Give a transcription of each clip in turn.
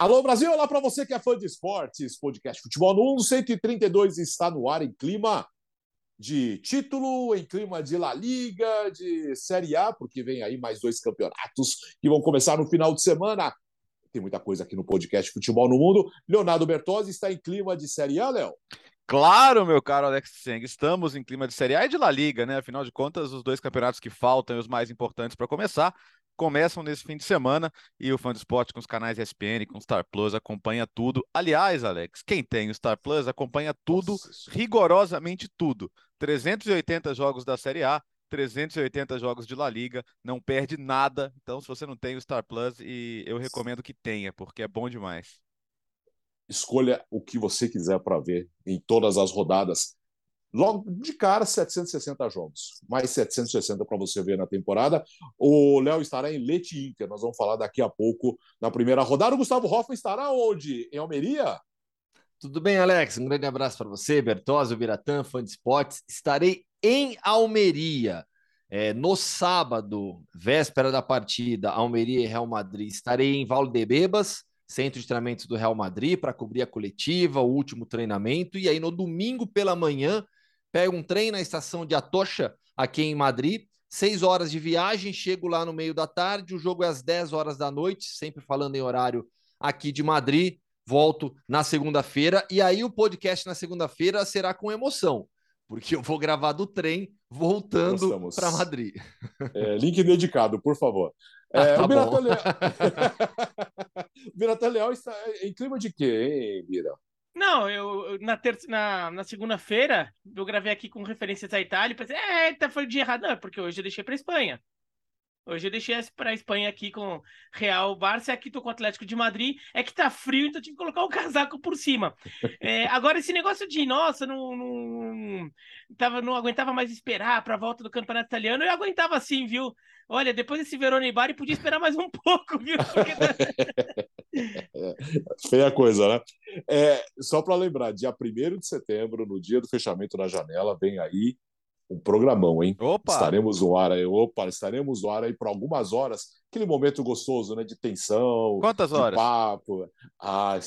Alô Brasil, olá para você que é fã de esportes, podcast Futebol no 1 132 está no ar em clima de título, em clima de La Liga, de Série A, porque vem aí mais dois campeonatos que vão começar no final de semana. Tem muita coisa aqui no podcast Futebol no Mundo. Leonardo Bertozzi está em clima de Série A, Léo? Claro, meu caro Alex Seng, estamos em clima de Série A e de La Liga, né? Afinal de contas, os dois campeonatos que faltam e os mais importantes para começar começam nesse fim de semana e o Fã do Esporte com os canais ESPN, com o Star Plus, acompanha tudo. Aliás, Alex, quem tem o Star Plus acompanha tudo, Nossa. rigorosamente tudo. 380 jogos da Série A, 380 jogos de La Liga, não perde nada. Então, se você não tem o Star Plus, e eu recomendo que tenha, porque é bom demais. Escolha o que você quiser para ver em todas as rodadas Logo de cara, 760 jogos. Mais 760 para você ver na temporada. O Léo estará em Lete Inter. Nós vamos falar daqui a pouco na primeira rodada. O Gustavo Hoffman estará onde? Em Almeria? Tudo bem, Alex? Um grande abraço para você, Bertozzi, Biratã, fã de esportes. Estarei em Almeria. É, no sábado, véspera da partida, Almeria e Real Madrid, estarei em Valdebebas, centro de treinamentos do Real Madrid, para cobrir a coletiva, o último treinamento. E aí, no domingo pela manhã, pego um trem na estação de Atocha, aqui em Madrid, seis horas de viagem, chego lá no meio da tarde, o jogo é às 10 horas da noite, sempre falando em horário aqui de Madrid, volto na segunda-feira, e aí o podcast na segunda-feira será com emoção, porque eu vou gravar do trem voltando para Madrid. É, link dedicado, por favor. Ah, é, tá o Biratan Leal... Leal está em clima de quê, hein, Bira? Não, eu na, terça, na, na segunda-feira eu gravei aqui com referências à Itália e pensei, é, tá, foi dia errado, não, porque hoje eu deixei para Espanha. Hoje eu deixei para Espanha aqui com Real Barça, aqui tô com o Atlético de Madrid. É que tá frio, então tive que colocar o casaco por cima. É, agora, esse negócio de, nossa, não, não, tava, não aguentava mais esperar para a volta do campeonato italiano, eu aguentava sim, viu? Olha, depois desse Verona e Bari, podia esperar mais um pouco, viu? Porque... é, feia coisa, né? É, só para lembrar, dia 1 de setembro, no dia do fechamento da janela, vem aí um programão, hein? Opa! Estaremos no ar aí, opa, estaremos no ar aí por algumas horas. Aquele momento gostoso, né? De tensão. Quantas horas? papo. Ah,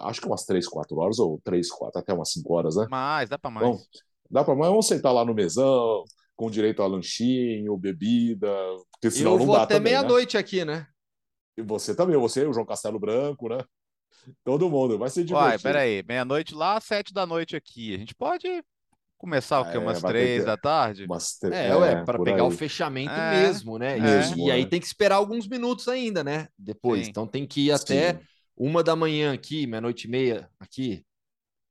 acho que umas 3, 4 horas, ou 3, 4, até umas 5 horas, né? Mais, dá para mais. Então, dá para mais. Vamos sentar lá no mesão, com direito a lanchinho, bebida. Porque senão Eu não vou dá até né? meia-noite né? aqui, né? E você também, você, o João Castelo Branco, né? Todo mundo, vai ser divertido. Uai, peraí, meia-noite lá, sete da noite aqui. A gente pode começar o quê? Umas é, três da tarde? Umas É, é para pegar aí. o fechamento é, mesmo, né? Mesmo, e, aí é. tem que esperar alguns minutos ainda, né? Depois. Sim. Então tem que ir até Sim. uma da manhã aqui, meia-noite e meia aqui.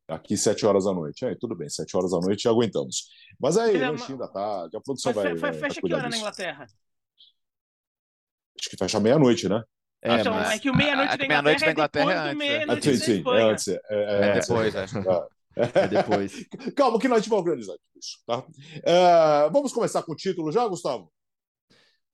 Aqui, sete horas da noite. É, tudo bem, sete horas da noite aguentamos. Mas aí, lanchinho da tarde, a produção vai. vai, vai fecha que hora na Inglaterra? Acho que fecha meia-noite, né? É, então, mas... é que o meia-noite da Inglaterra, meia é Inglaterra é meia-noite é. Sim, sim, é antes. É, é, é depois, é. É depois. Calma, que nós vamos organizar isso, tá? É, vamos começar com o título já, Gustavo?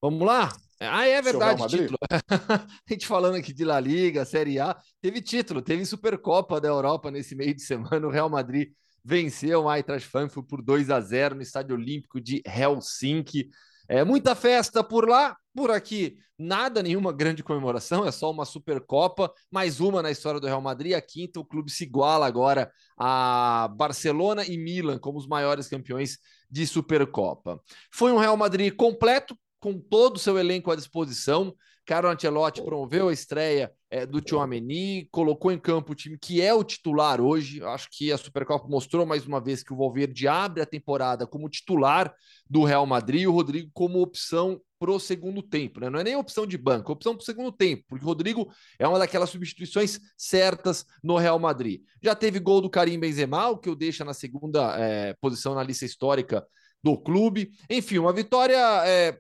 Vamos lá? Ah, é verdade, título. a gente falando aqui de La Liga, Série A, teve título, teve Supercopa da Europa nesse meio de semana. O Real Madrid venceu o Eintracht Frankfurt por 2 a 0 no Estádio Olímpico de Helsinki. É muita festa por lá, por aqui nada, nenhuma grande comemoração, é só uma Supercopa, mais uma na história do Real Madrid. A quinta, o clube se iguala agora a Barcelona e Milan como os maiores campeões de Supercopa. Foi um Real Madrid completo, com todo o seu elenco à disposição. Carlo Ancelotti promoveu a estreia é, do Tchouameni, colocou em campo o time que é o titular hoje. Acho que a Supercopa mostrou mais uma vez que o Valverde abre a temporada como titular do Real Madrid e o Rodrigo como opção para o segundo tempo. Né? Não é nem opção de banco, é opção para o segundo tempo, porque o Rodrigo é uma daquelas substituições certas no Real Madrid. Já teve gol do Karim Benzema, o que o deixa na segunda é, posição na lista histórica do clube. Enfim, uma vitória é,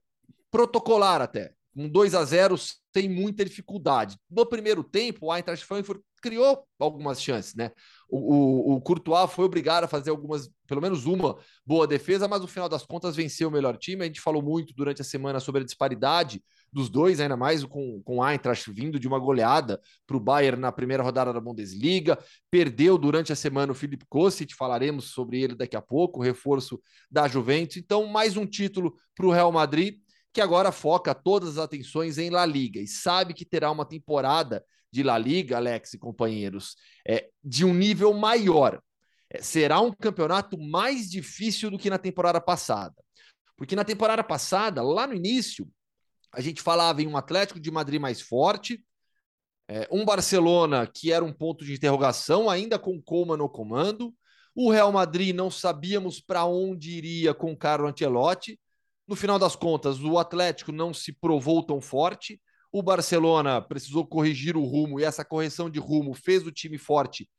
protocolar até um 2 a 0 sem muita dificuldade. No primeiro tempo, o Eintracht Frankfurt criou algumas chances, né? O, o, o Courtois foi obrigado a fazer algumas, pelo menos uma boa defesa, mas no final das contas venceu o melhor time. A gente falou muito durante a semana sobre a disparidade dos dois, ainda mais com, com o Eintracht vindo de uma goleada para o Bayern na primeira rodada da Bundesliga. Perdeu durante a semana o Felipe Kostic, falaremos sobre ele daqui a pouco, reforço da Juventus. Então, mais um título para o Real Madrid que agora foca todas as atenções em La Liga e sabe que terá uma temporada de La Liga, Alex e companheiros, é, de um nível maior. É, será um campeonato mais difícil do que na temporada passada. Porque na temporada passada, lá no início, a gente falava em um Atlético de Madrid mais forte, é, um Barcelona que era um ponto de interrogação, ainda com Coman no comando. O Real Madrid não sabíamos para onde iria com Carlo Ancelotti. No final das contas, o Atlético não se provou tão forte. O Barcelona precisou corrigir o rumo e essa correção de rumo fez o time forte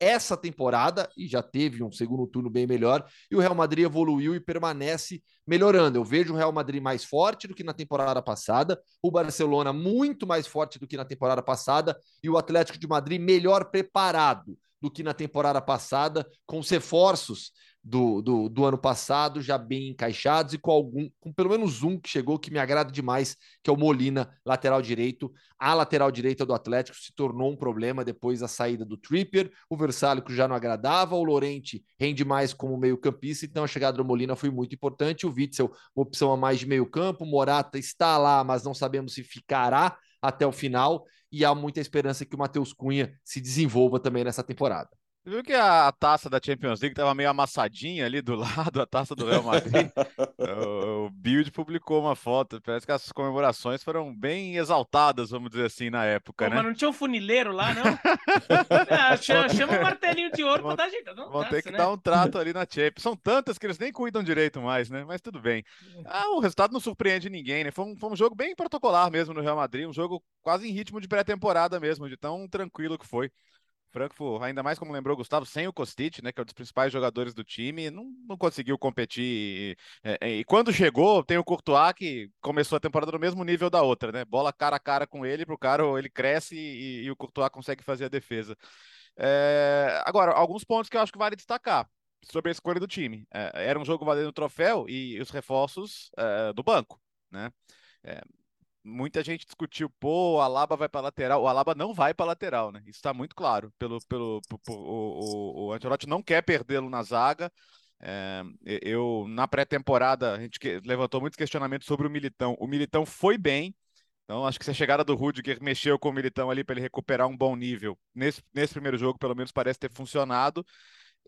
essa temporada e já teve um segundo turno bem melhor. E o Real Madrid evoluiu e permanece melhorando. Eu vejo o Real Madrid mais forte do que na temporada passada, o Barcelona muito mais forte do que na temporada passada e o Atlético de Madrid melhor preparado do que na temporada passada, com os reforços do, do, do, ano passado, já bem encaixados e com algum, com pelo menos um que chegou que me agrada demais, que é o Molina, lateral direito. A lateral direita do Atlético se tornou um problema depois da saída do Tripper. O Versálico já não agradava, o Lorente rende mais como meio-campista, então a chegada do Molina foi muito importante. O Witzel, uma opção a mais de meio-campo. Morata está lá, mas não sabemos se ficará até o final. E há muita esperança que o Matheus Cunha se desenvolva também nessa temporada. Você viu que a, taça da Champions League estava meio amassadinha ali do lado, a taça do Real Madrid? o, o Build publicou uma foto. Parece que as comemorações foram bem exaltadas, vamos dizer assim, na época, Pô, né? Mas não tinha um funileiro lá, não? ah, chama, chama um martelinho de ouro para dar jeito. Não vão ter que né? dar um trato ali na Champions. São tantas que eles nem cuidam direito mais, né? Mas tudo bem. Ah, o resultado não surpreende ninguém, né? Foi um, foi um jogo bem protocolar mesmo no Real Madrid, um jogo quase em ritmo de pré-temporada mesmo, de tão tranquilo que foi. Frankfurt, ainda mais como lembrou o Gustavo, sem o Kostic, né, que é um dos principais jogadores do time, não, não conseguiu competir. E, é, e, quando chegou, tem o Courtois, que começou a temporada no mesmo nível da outra, né? Bola cara a cara com ele, pro cara ele cresce e, e o Courtois consegue fazer a defesa. É, agora, alguns pontos que eu acho que vale destacar sobre a escolha do time. É, era um jogo valendo troféu e os reforços é, do banco, né? É, muita gente discutiu, pô, o Alaba vai para lateral. O Alaba não vai para lateral, né? Isso está muito claro. Pelo, pelo, o, o, o não quer perdê-lo na zaga. É, eu na pré-temporada a gente levantou muitos questionamentos sobre o Militão. O Militão foi bem. Então, acho que se a chegada do Rudiger mexeu com o Militão ali para ele recuperar um bom nível, nesse, nesse primeiro jogo, pelo menos, parece ter funcionado.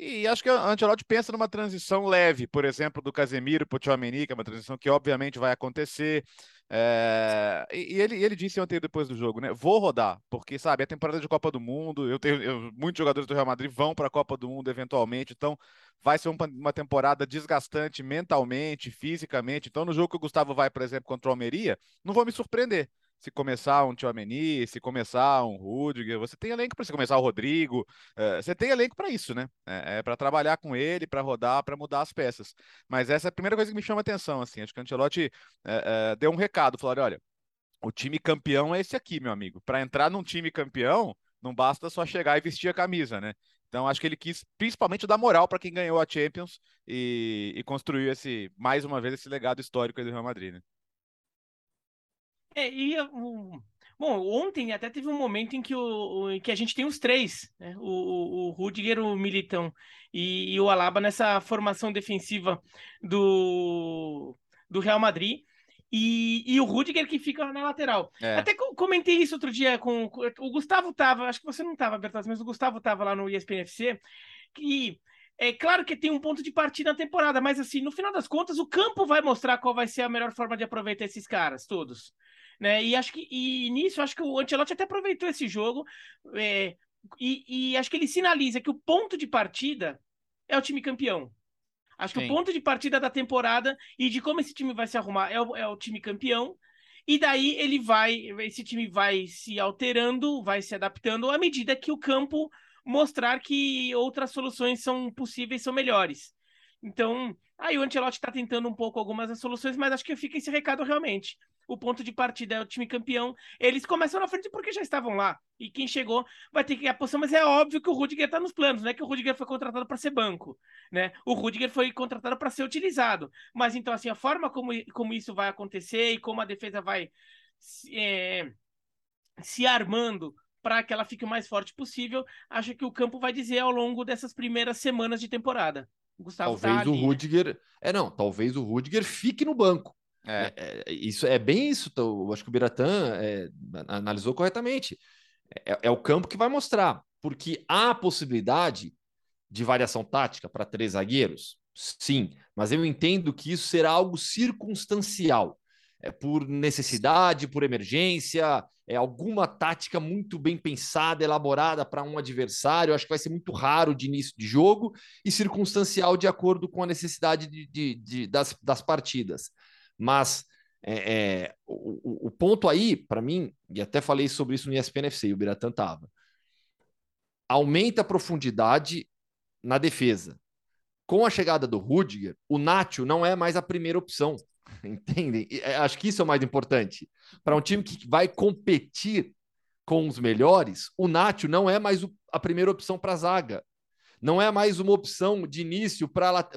E acho que a Ancelotti pensa numa transição leve, por exemplo, do Casemiro para o Tchouameni, que é uma transição que obviamente vai acontecer. É... E, e, ele, ele disse ontem depois do jogo, né? Vou rodar, porque sabe, é temporada de Copa do Mundo. Eu tenho eu, muitos jogadores do Real Madrid vão para a Copa do Mundo eventualmente, então vai ser uma, uma temporada desgastante mentalmente, fisicamente. Então, no jogo que o Gustavo vai, por exemplo, contra o Almeria, não vou me surpreender se começar um Tchouameni, se começar um Rudiger, você tem elenco para se começar o Rodrigo, é, você tem elenco para isso, né? É, é para trabalhar com ele, para rodar, para mudar as peças. Mas essa é a primeira coisa que me chama atenção, assim, acho que o Ancelotti é, deu um recado, falou, olha, o time campeão é esse aqui, meu amigo. Para entrar num time campeão, não basta só chegar e vestir a camisa, né? Então acho que ele quis principalmente dar moral para quem ganhou a Champions e, e construiu esse mais uma vez esse legado histórico do Real Madrid, né? É, e um, bom, ontem até teve um momento em que, o, o que a gente tem os três, né? O, o, o Rudiger, o Militão e, e, o Alaba nessa formação defensiva do, do Real Madrid. E, e o Rudiger que fica na lateral. É. Até comentei isso outro dia com, com o Gustavo tava, acho que você não tava, Bertaz, mas o Gustavo tava lá no ESPN FC, que é claro que tem um ponto de partida na temporada, mas assim, no final das contas, o campo vai mostrar qual vai ser a melhor forma de aproveitar esses caras todos. Né? E acho que e nisso acho que o Ancelotti até aproveitou esse jogo é, e, e, acho que ele sinaliza que o ponto de partida é o time campeão. Acho Sim. que o ponto de partida da temporada e de como esse time vai se arrumar é o, é o time campeão. E daí ele vai, esse time vai se alterando, vai se adaptando à medida que o campo mostrar que outras soluções são possíveis, são melhores. Então, aí o Ancelotti está tentando um pouco algumas das soluções, mas acho que fica esse recado realmente o ponto de partida é o time campeão. Eles começam na frente porque já estavam lá. E quem chegou vai ter que ir a posição, mas é óbvio que o Rudiger está nos planos, não é que o Rudiger foi contratado para ser banco, né? O Rudiger foi contratado para ser utilizado. Mas então, assim, a forma como, como isso vai acontecer e como a defesa vai é, se armando para que ela fique o mais forte possível, acho que o campo vai dizer ao longo dessas primeiras semanas de temporada. Gustavo talvez tá o Rudiger. É, não, talvez o Rudiger fique no banco. É. É, é. isso é bem isso. Eu acho que o Biratã é, analisou corretamente. É, é o campo que vai mostrar, porque há possibilidade de variação tática para três zagueiros? Sim, mas eu entendo que isso será algo circunstancial. É por necessidade, por emergência, é alguma tática muito bem pensada, elaborada para um adversário. Eu acho que vai ser muito raro de início de jogo e circunstancial de acordo com a necessidade de, de, de das, das partidas. Mas é, é, o, o, ponto aí, para mim, e até falei sobre isso no ESPN FC, o Biratã estava, aumenta a profundidade na defesa. Com a chegada do Rudiger, o Nacho não é mais a primeira opção. Entendem? É, acho que isso é o mais importante. Para um time que vai competir com os melhores, o Nacho não é mais a primeira opção para a zaga. Não é mais uma opção de início para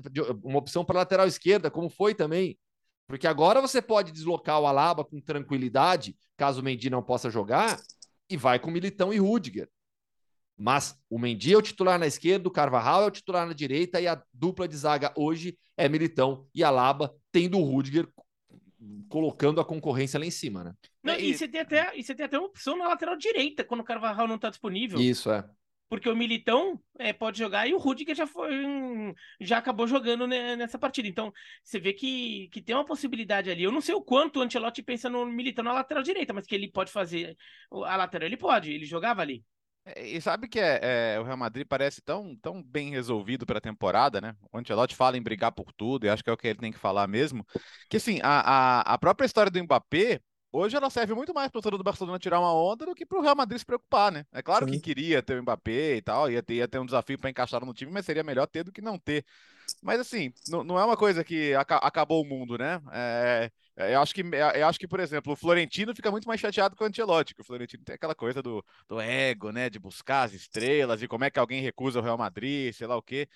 uma opção para lateral esquerda, como foi também. Porque agora você pode deslocar o Alaba com tranquilidade, caso o Mendy não possa jogar, e vai com Militão e Rudiger. Mas o Mendy é o titular na esquerda, o Carvajal é o titular na direita e a dupla de zaga hoje é Militão e Alaba, tendo o Rudiger colocando a concorrência lá em cima, né? Não, e, e, você tem até, e você tem até uma opção na lateral direita quando o Carvajal não está disponível. Isso, é. Porque o Militão é, pode jogar e o Rudiger já foi já acabou jogando nessa partida. Então, você vê que, que tem uma possibilidade ali. Eu não sei o quanto o Ancelotti pensa no Militão na lateral direita, mas que ele pode fazer a lateral, ele pode, ele jogava ali. É, e sabe que é, é, o Real Madrid parece tão, tão bem resolvido para a temporada, né? O Ancelotti fala em brigar por tudo, e acho que é o que ele tem que falar mesmo. Que assim, a, a, a própria história do Mbappé, hoje ela serve muito mais para o torcedor do Barcelona tirar uma onda do que para o Real Madrid se preocupar, né? É claro Sim. que queria ter o Mbappé e tal, ia ter, ia ter um desafio para encaixar no time, mas seria melhor ter do que não ter. Mas assim, não, é uma coisa que aca acabou o mundo, né? É, é, eu acho que, é, eu acho que, por exemplo, o Florentino fica muito mais chateado com o Ancelotti, que o Florentino tem aquela coisa do, do ego, né? De buscar as estrelas e como é que alguém recusa o Real Madrid, sei lá o quê.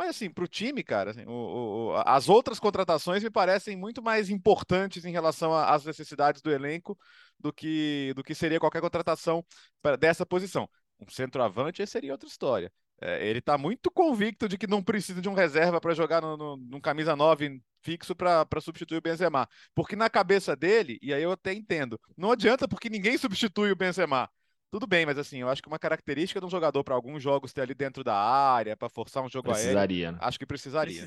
Mas assim, para o time, cara, assim, o, o, as outras contratações me parecem muito mais importantes em relação às necessidades do elenco do que, do que seria qualquer contratação dessa posição. Um centroavante seria outra história. É, ele está muito convicto de que não precisa de um reserva para jogar no, no, no, camisa 9 fixo para substituir o Benzema. Porque na cabeça dele, e aí eu até entendo, não adianta porque ninguém substitui o Benzema. Tudo bem, mas assim, eu acho que uma característica de um jogador para alguns jogos ter ali dentro da área, para forçar um jogo precisaria, aéreo, né? acho que precisaria.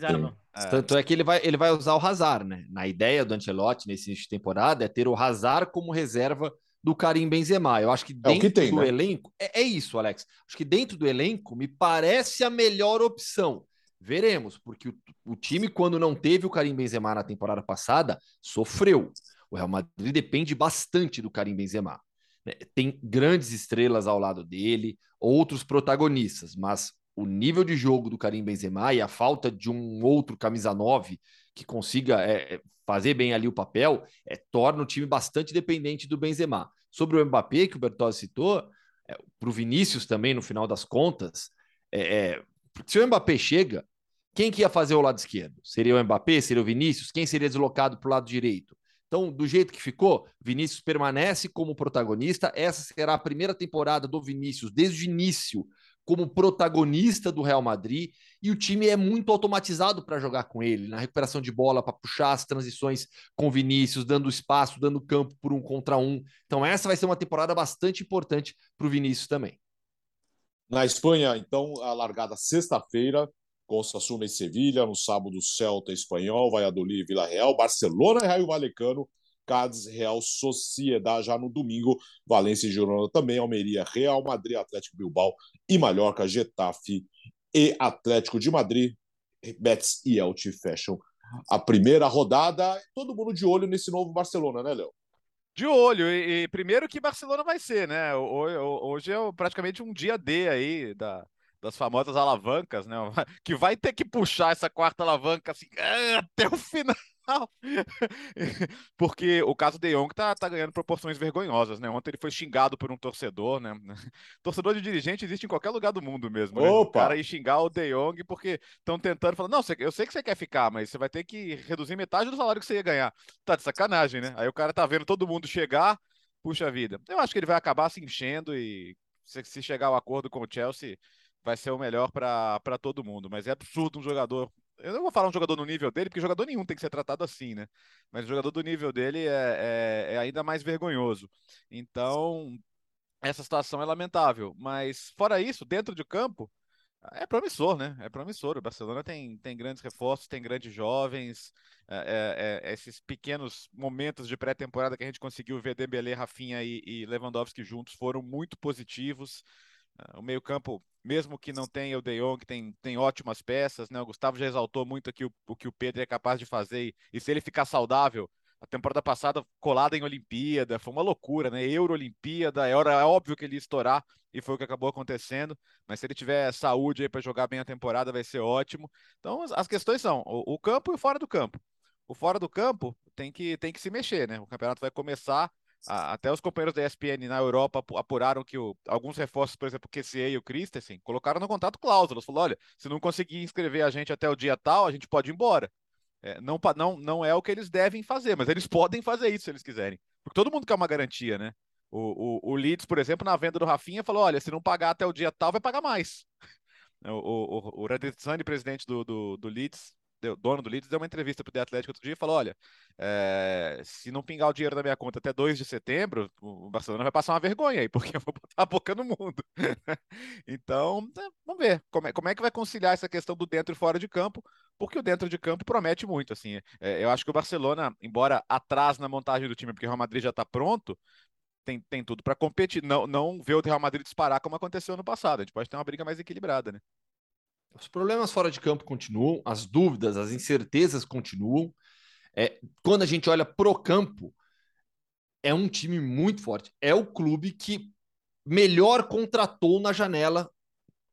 É. Tanto é que ele vai, ele vai usar o Hazard, né? Na ideia do Ancelotti nesse início de temporada é ter o Hazard como reserva do Karim Benzema. Eu acho que dentro é que tem, do né? elenco é, é, isso, Alex. Acho que dentro do elenco me parece a melhor opção. Veremos, porque o, o time quando não teve o Karim Benzema na temporada passada sofreu. O Real Madrid depende bastante do Karim Benzema. Né? Tem grandes estrelas ao lado dele, outros protagonistas, mas o nível de jogo do Karim Benzema e a falta de um outro camisa 9 que consiga é, é, fazer bem ali o papel, é, torna o time bastante dependente do Benzema. Sobre o Mbappé, que o Bertozzi citou, é, para o Vinícius também, no final das contas, é, é, se o Mbappé chega, quem que ia fazer o lado esquerdo? Seria o Mbappé? Seria o Vinícius? Quem seria deslocado para o lado direito? Então, do jeito que ficou, Vinícius permanece como protagonista. Essa será a primeira temporada do Vinícius desde o início como protagonista do Real Madrid e o time é muito automatizado para jogar com ele, na recuperação de bola, para puxar as transições com Vinícius, dando espaço, dando campo por um contra um. Então, essa vai ser uma temporada bastante importante para o Vinícius também. Na Espanha, então, a largada sexta-feira, com Sassuna e Sevilha, no sábado, Celta Espanhol, Valladolid e Vila Real, Barcelona e Raio Valecano, Cádiz, Real Sociedade, já no domingo, Valência e Girona também, Almeria, Real Madrid, Atlético Bilbao e Mallorca, Getafe e Atlético de Madrid, Betis e Elche fecham a primeira rodada. Todo mundo de olho nesse novo Barcelona, né, Léo? De olho, e, e, primeiro que Barcelona vai ser, né? Hoje é praticamente um dia D aí da, das famosas alavancas, né? Que vai ter que puxar essa quarta alavanca assim até o final. Porque o caso de Jong tá, tá ganhando proporções vergonhosas, né? Ontem ele foi xingado por um torcedor, né? Torcedor de dirigente existe em qualquer lugar do mundo mesmo. Né? O cara ir xingar o De Jong porque estão tentando falar: não, eu sei que você quer ficar, mas você vai ter que reduzir metade do salário que você ia ganhar. Tá de sacanagem, né? Aí o cara tá vendo todo mundo chegar, puxa vida. Eu acho que ele vai acabar se enchendo e se chegar ao acordo com o Chelsea vai ser o melhor para todo mundo. Mas é absurdo um jogador eu não vou falar um jogador no nível dele, porque jogador nenhum tem que ser tratado assim, né? Mas o jogador do nível dele é, é, é ainda mais vergonhoso. Então, essa situação é lamentável. Mas, fora isso, dentro de campo, é promissor, né? É promissor. O Barcelona tem, tem grandes reforços, tem grandes jovens. É, é, é esses pequenos momentos de pré-temporada que a gente conseguiu ver Dembélé, Rafinha e, e Lewandowski juntos foram muito positivos. O meio-campo, mesmo que não tenha o De Jong, tem, tem ótimas peças, né? O Gustavo já exaltou muito aqui o, o que o Pedro é capaz de fazer. E, e se ele ficar saudável, a temporada passada colada em Olimpíada, foi uma loucura, né? Euro-Olimpíada, é, hora, é óbvio que ele ia estourar e foi o que acabou acontecendo. Mas se ele tiver saúde aí para jogar bem a temporada, vai ser ótimo. Então as questões são o, o campo e o fora do campo. O fora do campo tem que, tem que se mexer, né? O campeonato vai começar. Até os companheiros da ESPN na Europa apuraram que o, alguns reforços, por exemplo, o QCE e o Christensen, colocaram no contrato cláusulas. Falou: olha, se não conseguir inscrever a gente até o dia tal, a gente pode ir embora. É, não, não, não é o que eles devem fazer, mas eles podem fazer isso se eles quiserem. Porque todo mundo quer uma garantia, né? O, o, o Leeds, por exemplo, na venda do Rafinha, falou: olha, se não pagar até o dia tal, vai pagar mais. O, o, o, o presidente do, do, do Leeds, deu, dono do Leeds, deu uma entrevista para o Atlético outro dia e falou: olha, é, se não pingar o dinheiro da minha conta até 2 de setembro, o Barcelona vai passar uma vergonha aí, porque eu vou botar a boca no mundo. então, é, vamos ver como é, como é que vai conciliar essa questão do dentro e fora de campo, porque o dentro de campo promete muito. assim. É, eu acho que o Barcelona, embora atrás na montagem do time, porque o Real Madrid já está pronto, tem, tem tudo para competir. Não, não ver o Real Madrid disparar como aconteceu no passado. A gente pode ter uma briga mais equilibrada, né? Os problemas fora de campo continuam, as dúvidas, as incertezas continuam. É, quando a gente olha pro campo, é um time muito forte. É o clube que melhor contratou na janela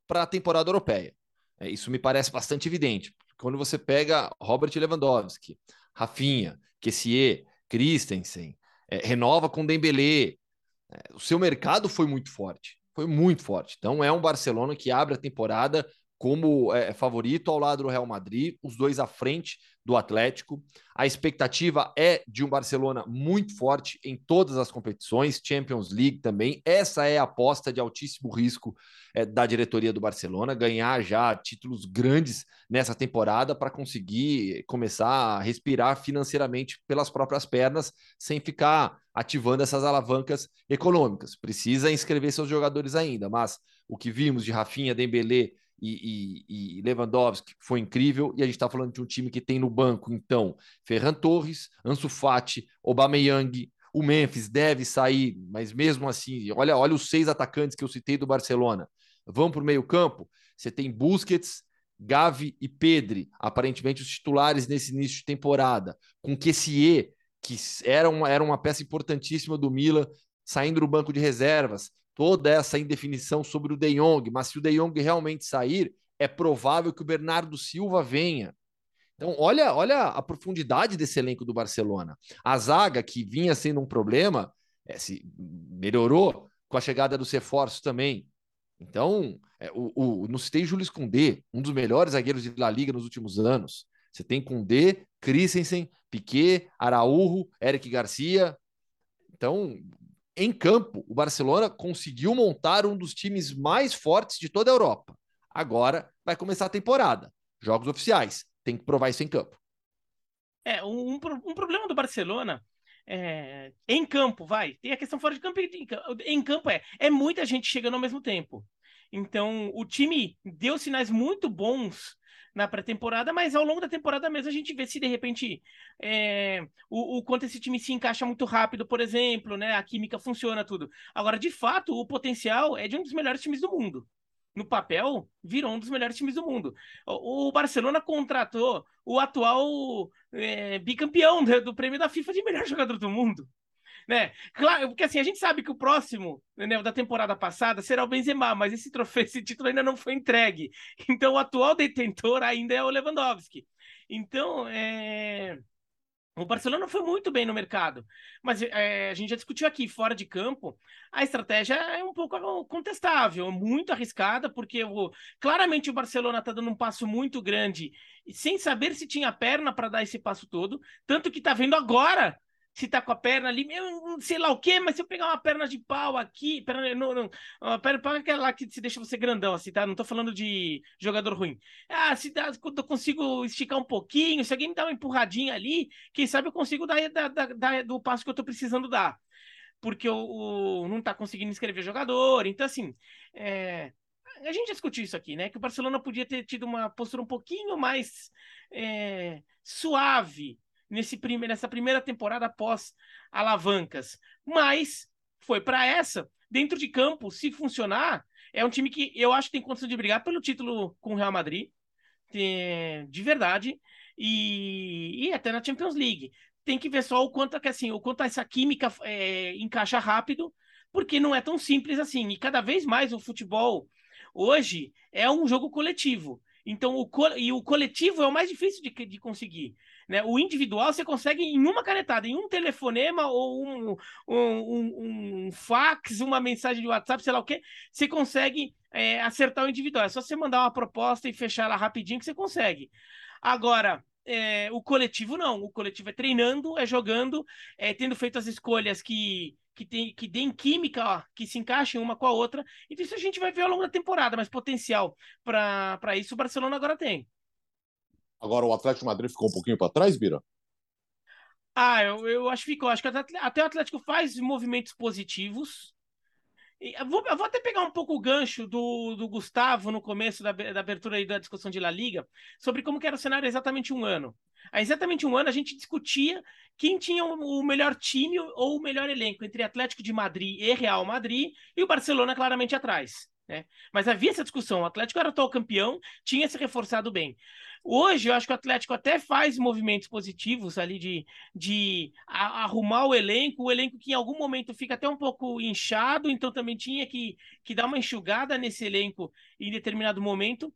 para a temporada europeia. É, isso me parece bastante evidente. Quando você pega Robert Lewandowski, Rafinha, Kessier, Christensen, é, renova com Dembélé, é, o seu mercado foi muito forte. Foi muito forte. Então é um Barcelona que abre a temporada como é, favorito ao lado do Real Madrid, os dois à frente do Atlético. A expectativa é de um Barcelona muito forte em todas as competições, Champions League também. Essa é a aposta de altíssimo risco é, da diretoria do Barcelona, ganhar já títulos grandes nessa temporada para conseguir começar a respirar financeiramente pelas próprias pernas, sem ficar ativando essas alavancas econômicas. Precisa inscrever seus jogadores ainda, mas o que vimos de Rafinha, Dembélé e, e, e Lewandowski foi incrível. E a gente está falando de um time que tem no banco, então, Ferran Torres, Ansu Fati, Aubameyang, o Memphis deve sair, mas mesmo assim, olha, olha os seis atacantes que eu citei do Barcelona. Vão para o meio campo, você tem Busquets, Gavi e Pedri, aparentemente os titulares nesse início de temporada, com Kessier, que era uma, era uma peça importantíssima do Milan, saindo do banco de reservas toda essa indefinição sobre o De Jong, mas se o De Jong realmente sair, é provável que o Bernardo Silva venha. Então, olha, olha a profundidade desse elenco do Barcelona. A zaga, que vinha sendo um problema, é, se melhorou com a chegada dos reforços também. Então, é, o, o, não citei Jules Koundé, um dos melhores zagueiros de La Liga nos últimos anos. Você tem Koundé, Christensen, Piquet, Araújo, Eric Garcia. Então, em campo, o Barcelona conseguiu montar um dos times mais fortes de toda a Europa. Agora vai começar a temporada. Jogos oficiais. Tem que provar isso em campo. É, um, um problema do Barcelona é, em campo, vai. Tem a questão fora de campo e em campo é, é muita gente chegando ao mesmo tempo. Então, o time deu sinais muito bons na pré-temporada, mas ao longo da temporada mesmo a gente vê se de repente é, o, o, quanto esse time se encaixa muito rápido, por exemplo, né? A química funciona tudo. Agora, de fato, o potencial é de um dos melhores times do mundo. No papel, virou um dos melhores times do mundo. O, o Barcelona contratou o atual é, bicampeão do, do prêmio da FIFA de melhor jogador do mundo né? Claro, porque assim, a gente sabe que o próximo, né, da temporada passada será o Benzema, mas esse troféu, esse título ainda não foi entregue. Então o atual detentor ainda é o Lewandowski. Então, é... O Barcelona foi muito bem no mercado, mas é, a gente já discutiu aqui, fora de campo, a estratégia é um pouco contestável, muito arriscada, porque o, claramente o Barcelona está dando um passo muito grande, sem saber se tinha perna para dar esse passo todo, tanto que está vendo agora se tá com a perna ali, eu, sei lá o quê, mas se eu pegar uma perna de pau aqui, perna, não, não, uma perna de pau é aquela que se deixa você grandão, assim, tá? Não tô falando de jogador ruim. Ah, se dá, eu consigo esticar um pouquinho, se alguém me dá uma empurradinha ali, quem sabe eu consigo dar, dar, dar, dar do passo que eu tô precisando dar. porque o não está conseguindo inscrever jogador. Então, assim, é, a gente discutiu isso aqui, né? Que o Barcelona podia ter tido uma postura um pouquinho mais é, suave nesse nessa primeira temporada após alavancas. Mas foi para essa. Dentro de campo, se funcionar, é um time que eu acho que tem condição de brigar pelo título com o Real Madrid, de verdade, e, e até na Champions League. Tem que ver só o quanto que assim, o quanto essa química é, encaixa rápido, porque não é tão simples assim. E cada vez mais o futebol hoje é um jogo coletivo. Então, o, e o coletivo é o mais difícil de, de conseguir. Né? O individual você consegue em uma canetada, em um telefonema ou um, um, um, fax, uma mensagem de WhatsApp, sei lá o que, você consegue é, acertar o individual. É só você mandar uma proposta e fechar ela rapidinho que você consegue. Agora, é, o coletivo não. O coletivo é treinando, é jogando, é tendo feito as escolhas que, que, tem, que deem química, ó, que se encaixem uma com a outra. Então isso a gente vai ver ao longo da temporada, mas potencial para isso o Barcelona agora tem. Agora o Atlético Madrid ficou um pouquinho para trás, Bira? Ah, eu, eu acho que ficou. Acho que até o Atlético faz movimentos positivos. Eu vou, eu vou, até pegar um pouco o gancho do, do Gustavo no começo da, da abertura aí da discussão de La Liga, sobre como era o cenário exatamente um ano. Há exatamente um ano a gente discutia quem tinha o melhor time ou o melhor elenco entre Atlético de Madrid e Real Madrid e o Barcelona claramente atrás. Né? Mas havia essa discussão. O Atlético era atual campeão, tinha se reforçado bem. Hoje, eu acho que o Atlético até faz movimentos positivos ali de, de arrumar o elenco, o elenco que em algum momento fica até um pouco inchado, então também tinha que, que dar uma enxugada nesse elenco em determinado momento.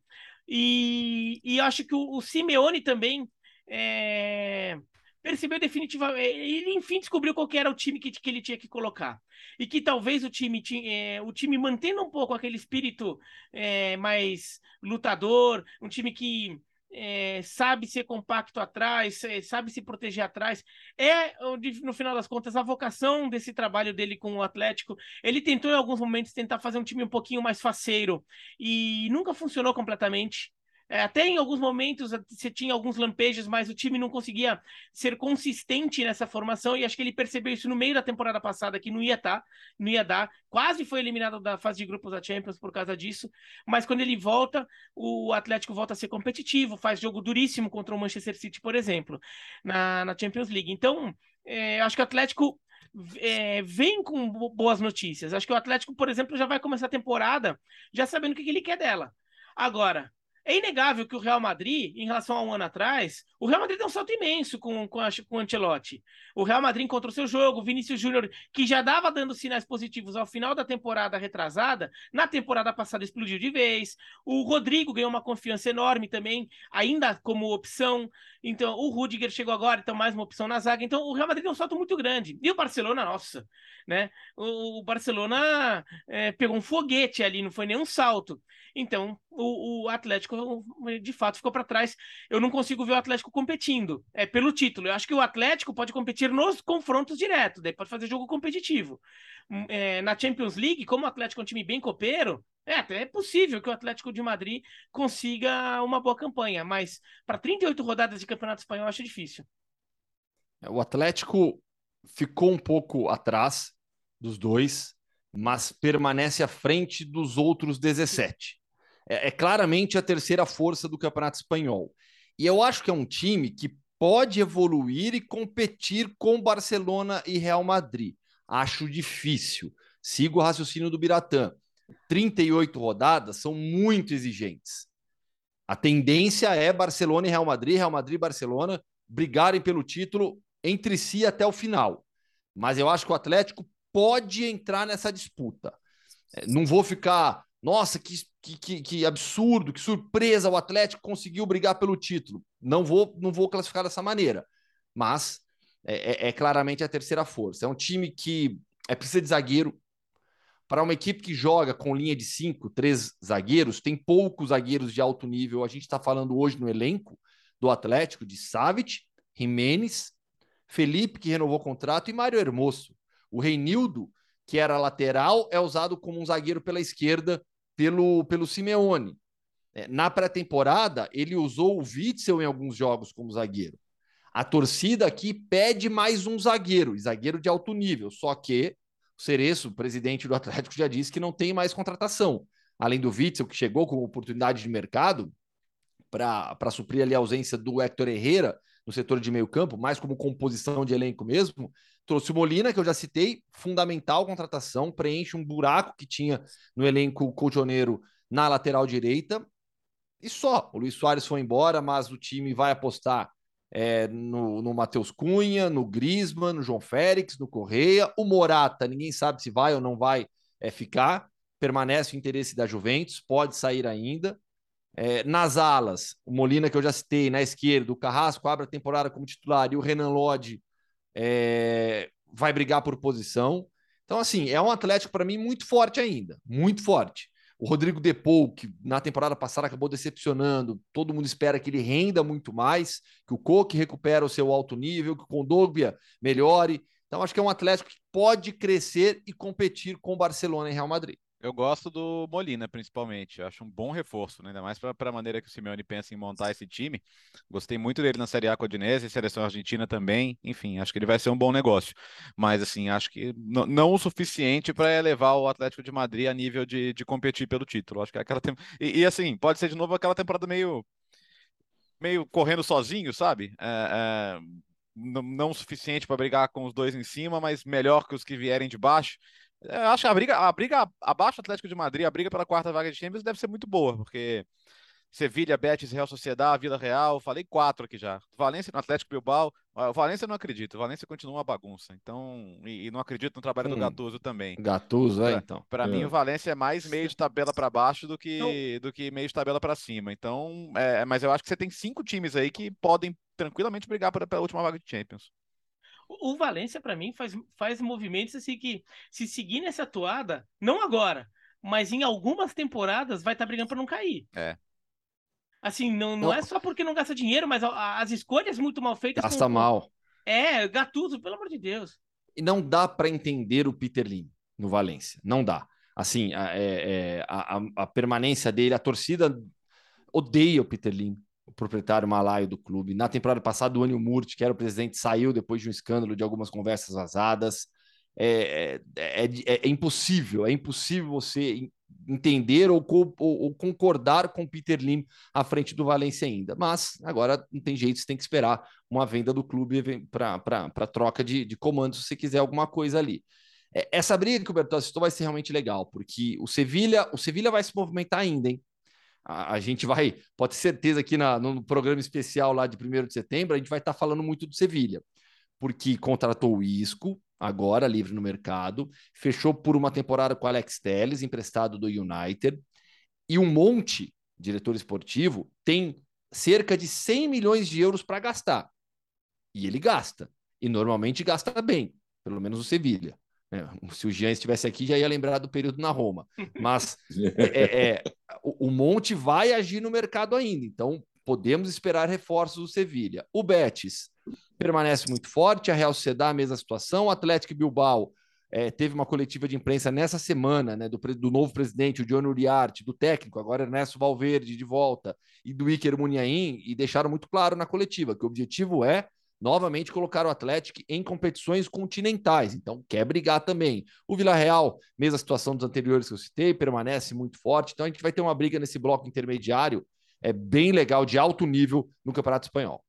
E, e acho que o, o Simeone também é, percebeu definitivamente. Ele, enfim, descobriu qual era o time que, que ele tinha que colocar. E que talvez o time, é, o time mantendo um pouco aquele espírito é, mais lutador, um time que é, sabe ser compacto atrás, é, sabe se proteger atrás. É, no final das contas, a vocação desse trabalho dele com o Atlético. Ele tentou em alguns momentos tentar fazer um time um pouquinho mais faceiro e nunca funcionou completamente. É, até em alguns momentos você tinha alguns lampejos, mas o time não conseguia ser consistente nessa formação, e acho que ele percebeu isso no meio da temporada passada, que não ia tá, não ia dar. Quase foi eliminado da fase de grupos da Champions por causa disso, mas quando ele volta, o Atlético volta a ser competitivo, faz jogo duríssimo contra o Manchester City, por exemplo, na, na Champions League. Então, é, acho que o Atlético é, vem com boas notícias. Acho que o Atlético, por exemplo, já vai começar a temporada já sabendo o que ele quer dela. Agora, é inegável que o Real Madrid, em relação a um ano atrás, o Real Madrid deu um salto imenso com, com, a, com o Ancelotti. O Real Madrid encontrou seu jogo, o Vinícius Júnior, que já dava dando sinais positivos ao final da temporada retrasada, na temporada passada explodiu de vez. O Rodrigo ganhou uma confiança enorme também, ainda como opção. Então, o Rudiger chegou agora, então mais uma opção na zaga. Então, o Real Madrid deu um salto muito grande. E o Barcelona, nossa, né? O, o Barcelona é, pegou um foguete ali, não foi nenhum salto. Então, o, o Atlético, de fato, ficou para trás. Eu não consigo ver o Atlético competindo é, pelo título. Eu acho que o Atlético pode competir nos confrontos diretos, daí pode fazer jogo competitivo. Hum, é, na Champions League, como o Atlético é um time bem copeiro, é até é possível que o Atlético de Madrid consiga uma boa campanha, mas para 38 rodadas de Campeonato Espanhol eu acho difícil. É, o Atlético ficou um pouco atrás dos dois, mas permanece à frente dos outros 17 é, é claramente a terceira força do Campeonato Espanhol. E eu acho que é um time que pode evoluir e competir com Barcelona e Real Madrid. Acho difícil. Sigo o raciocínio do Biratã. 38 rodadas são muito exigentes. A tendência é Barcelona e Real Madrid, Real Madrid e Barcelona brigarem pelo título entre si até o final. Mas eu acho que o Atlético pode entrar nessa disputa. É, não vou ficar nossa, que, que, que, absurdo, que surpresa, o Atlético conseguiu brigar pelo título. Não vou, não vou classificar dessa maneira, mas é, é, é claramente a terceira força. É um time que é precisa de zagueiro. Para uma equipe que joga com linha de cinco, três zagueiros, tem poucos zagueiros de alto nível. A gente está falando hoje no elenco do Atlético de Savic, Jimenez, Felipe, que renovou o contrato, e Mário Hermoso. O Reinildo, que era lateral, é usado como um zagueiro pela esquerda pelo, pelo Simeone. É, na pré-temporada, ele usou o Witzel em alguns jogos como zagueiro. A torcida aqui pede mais um zagueiro, zagueiro de alto nível, só que Cereço, presidente do Atlético, já disse que não tem mais contratação. Além do Witzel, que chegou com oportunidade de mercado para suprir ali a ausência do Héctor Herrera no setor de meio campo, mais como composição de elenco mesmo, trouxe o Molina, que eu já citei, fundamental contratação, preenche um buraco que tinha no elenco colchoneiro na lateral direita. E só, o Luiz Soares foi embora, mas o time vai apostar é, no, no Matheus Cunha, no Grisman, no João Félix, no Correia. O Morata, ninguém sabe se vai ou não vai é, ficar. Permanece o interesse da Juventus, pode sair ainda. É, nas alas, o Molina, que eu já citei, na esquerda, o Carrasco abre a temporada como titular e o Renan Lodge é, vai brigar por posição. Então, assim, é um Atlético para mim muito forte ainda, muito forte. O Rodrigo Depou, que na temporada passada acabou decepcionando, todo mundo espera que ele renda muito mais, que o Coque recupere o seu alto nível, que o Condoglia melhore. Então, acho que é um Atlético que pode crescer e competir com o Barcelona e Real Madrid. Eu gosto do Molina, principalmente. Eu acho um bom reforço, né? ainda mais para a maneira que o Simeone pensa em montar esse time. Gostei muito dele na Série A com a Udinese, seleção argentina também. Enfim, acho que ele vai ser um bom negócio. Mas, assim, acho que não o suficiente para elevar o Atlético de Madrid a nível de, de competir pelo título. Acho que é aquela tem... e, e, assim, pode ser de novo aquela temporada meio, meio correndo sozinho, sabe? É, é... Não o suficiente para brigar com os dois em cima, mas melhor que os que vierem de baixo. Eu acho que a briga, a briga abaixo do Atlético de Madrid, a briga pela quarta vaga de Champions deve ser muito boa, porque Sevilha, Betis, Real Sociedade, Vila Real, falei quatro aqui já. Valência no Atlético Bilbao. O Valência eu não acredito. O Valência continua uma bagunça. Então, e, e não acredito no trabalho hum. do Gattuso também. Gattuso, é, então. Para é. mim, o Valência é mais meio de tabela para baixo do que, então... do que meio de tabela para cima. Então, é, mas eu acho que você tem cinco times aí que podem tranquilamente brigar pela última vaga de Champions. O Valência, para mim, faz, faz movimentos assim que, se seguir nessa toada, não agora, mas em algumas temporadas, vai estar tá brigando para não cair. É. Assim, não, não é só porque não gasta dinheiro, mas as escolhas muito mal feitas. Gasta com... mal. É, Gatuso, pelo amor de Deus. E não dá para entender o Peter Lim no Valência. Não dá. Assim, a, é, é, a, a, permanência dele, a torcida odeia o Peter Lim proprietário malaio do clube. Na temporada passada, o Anil Murti, que era o presidente, saiu depois de um escândalo de algumas conversas vazadas. É, é, é, é impossível, é impossível você entender ou, ou, ou, concordar com Peter Lim à frente do Valência ainda. Mas agora não tem jeito, você tem que esperar uma venda do clube para troca de, de comandos se você quiser alguma coisa ali. É, essa briga que o Bertozzi citou vai ser realmente legal, porque o Sevilha, o Sevilha vai se movimentar ainda, hein? A, a, gente vai, pode ter certeza que na, no programa especial lá de 1 de setembro, a gente vai estar tá falando muito do Sevilha, porque contratou o Isco, agora livre no mercado, fechou por uma temporada com Alex Telles, emprestado do United, e um monte, diretor esportivo, tem cerca de 100 milhões de euros para gastar. E ele gasta. E normalmente gasta bem, pelo menos o Sevilha. É, se o Jean estivesse aqui, já ia lembrar do período na Roma. Mas é, é, é, o, o Monte vai agir no mercado ainda. Então, podemos esperar reforços do Sevilha. O Betis permanece muito forte, a Real Sociedade, a mesma situação. O Atlético Bilbao é, teve uma coletiva de imprensa nessa semana, né, do, do novo presidente, o John Uriarte, do técnico, agora Ernesto Valverde de volta, e do Iker Muniain, e deixaram muito claro na coletiva que o objetivo é novamente colocar o Atlético em competições continentais, então quer brigar também. O Vila Real, mesma situação dos anteriores que eu citei, permanece muito forte, então a gente vai ter uma briga nesse bloco intermediário, é bem legal, de alto nível no Campeonato Espanhol.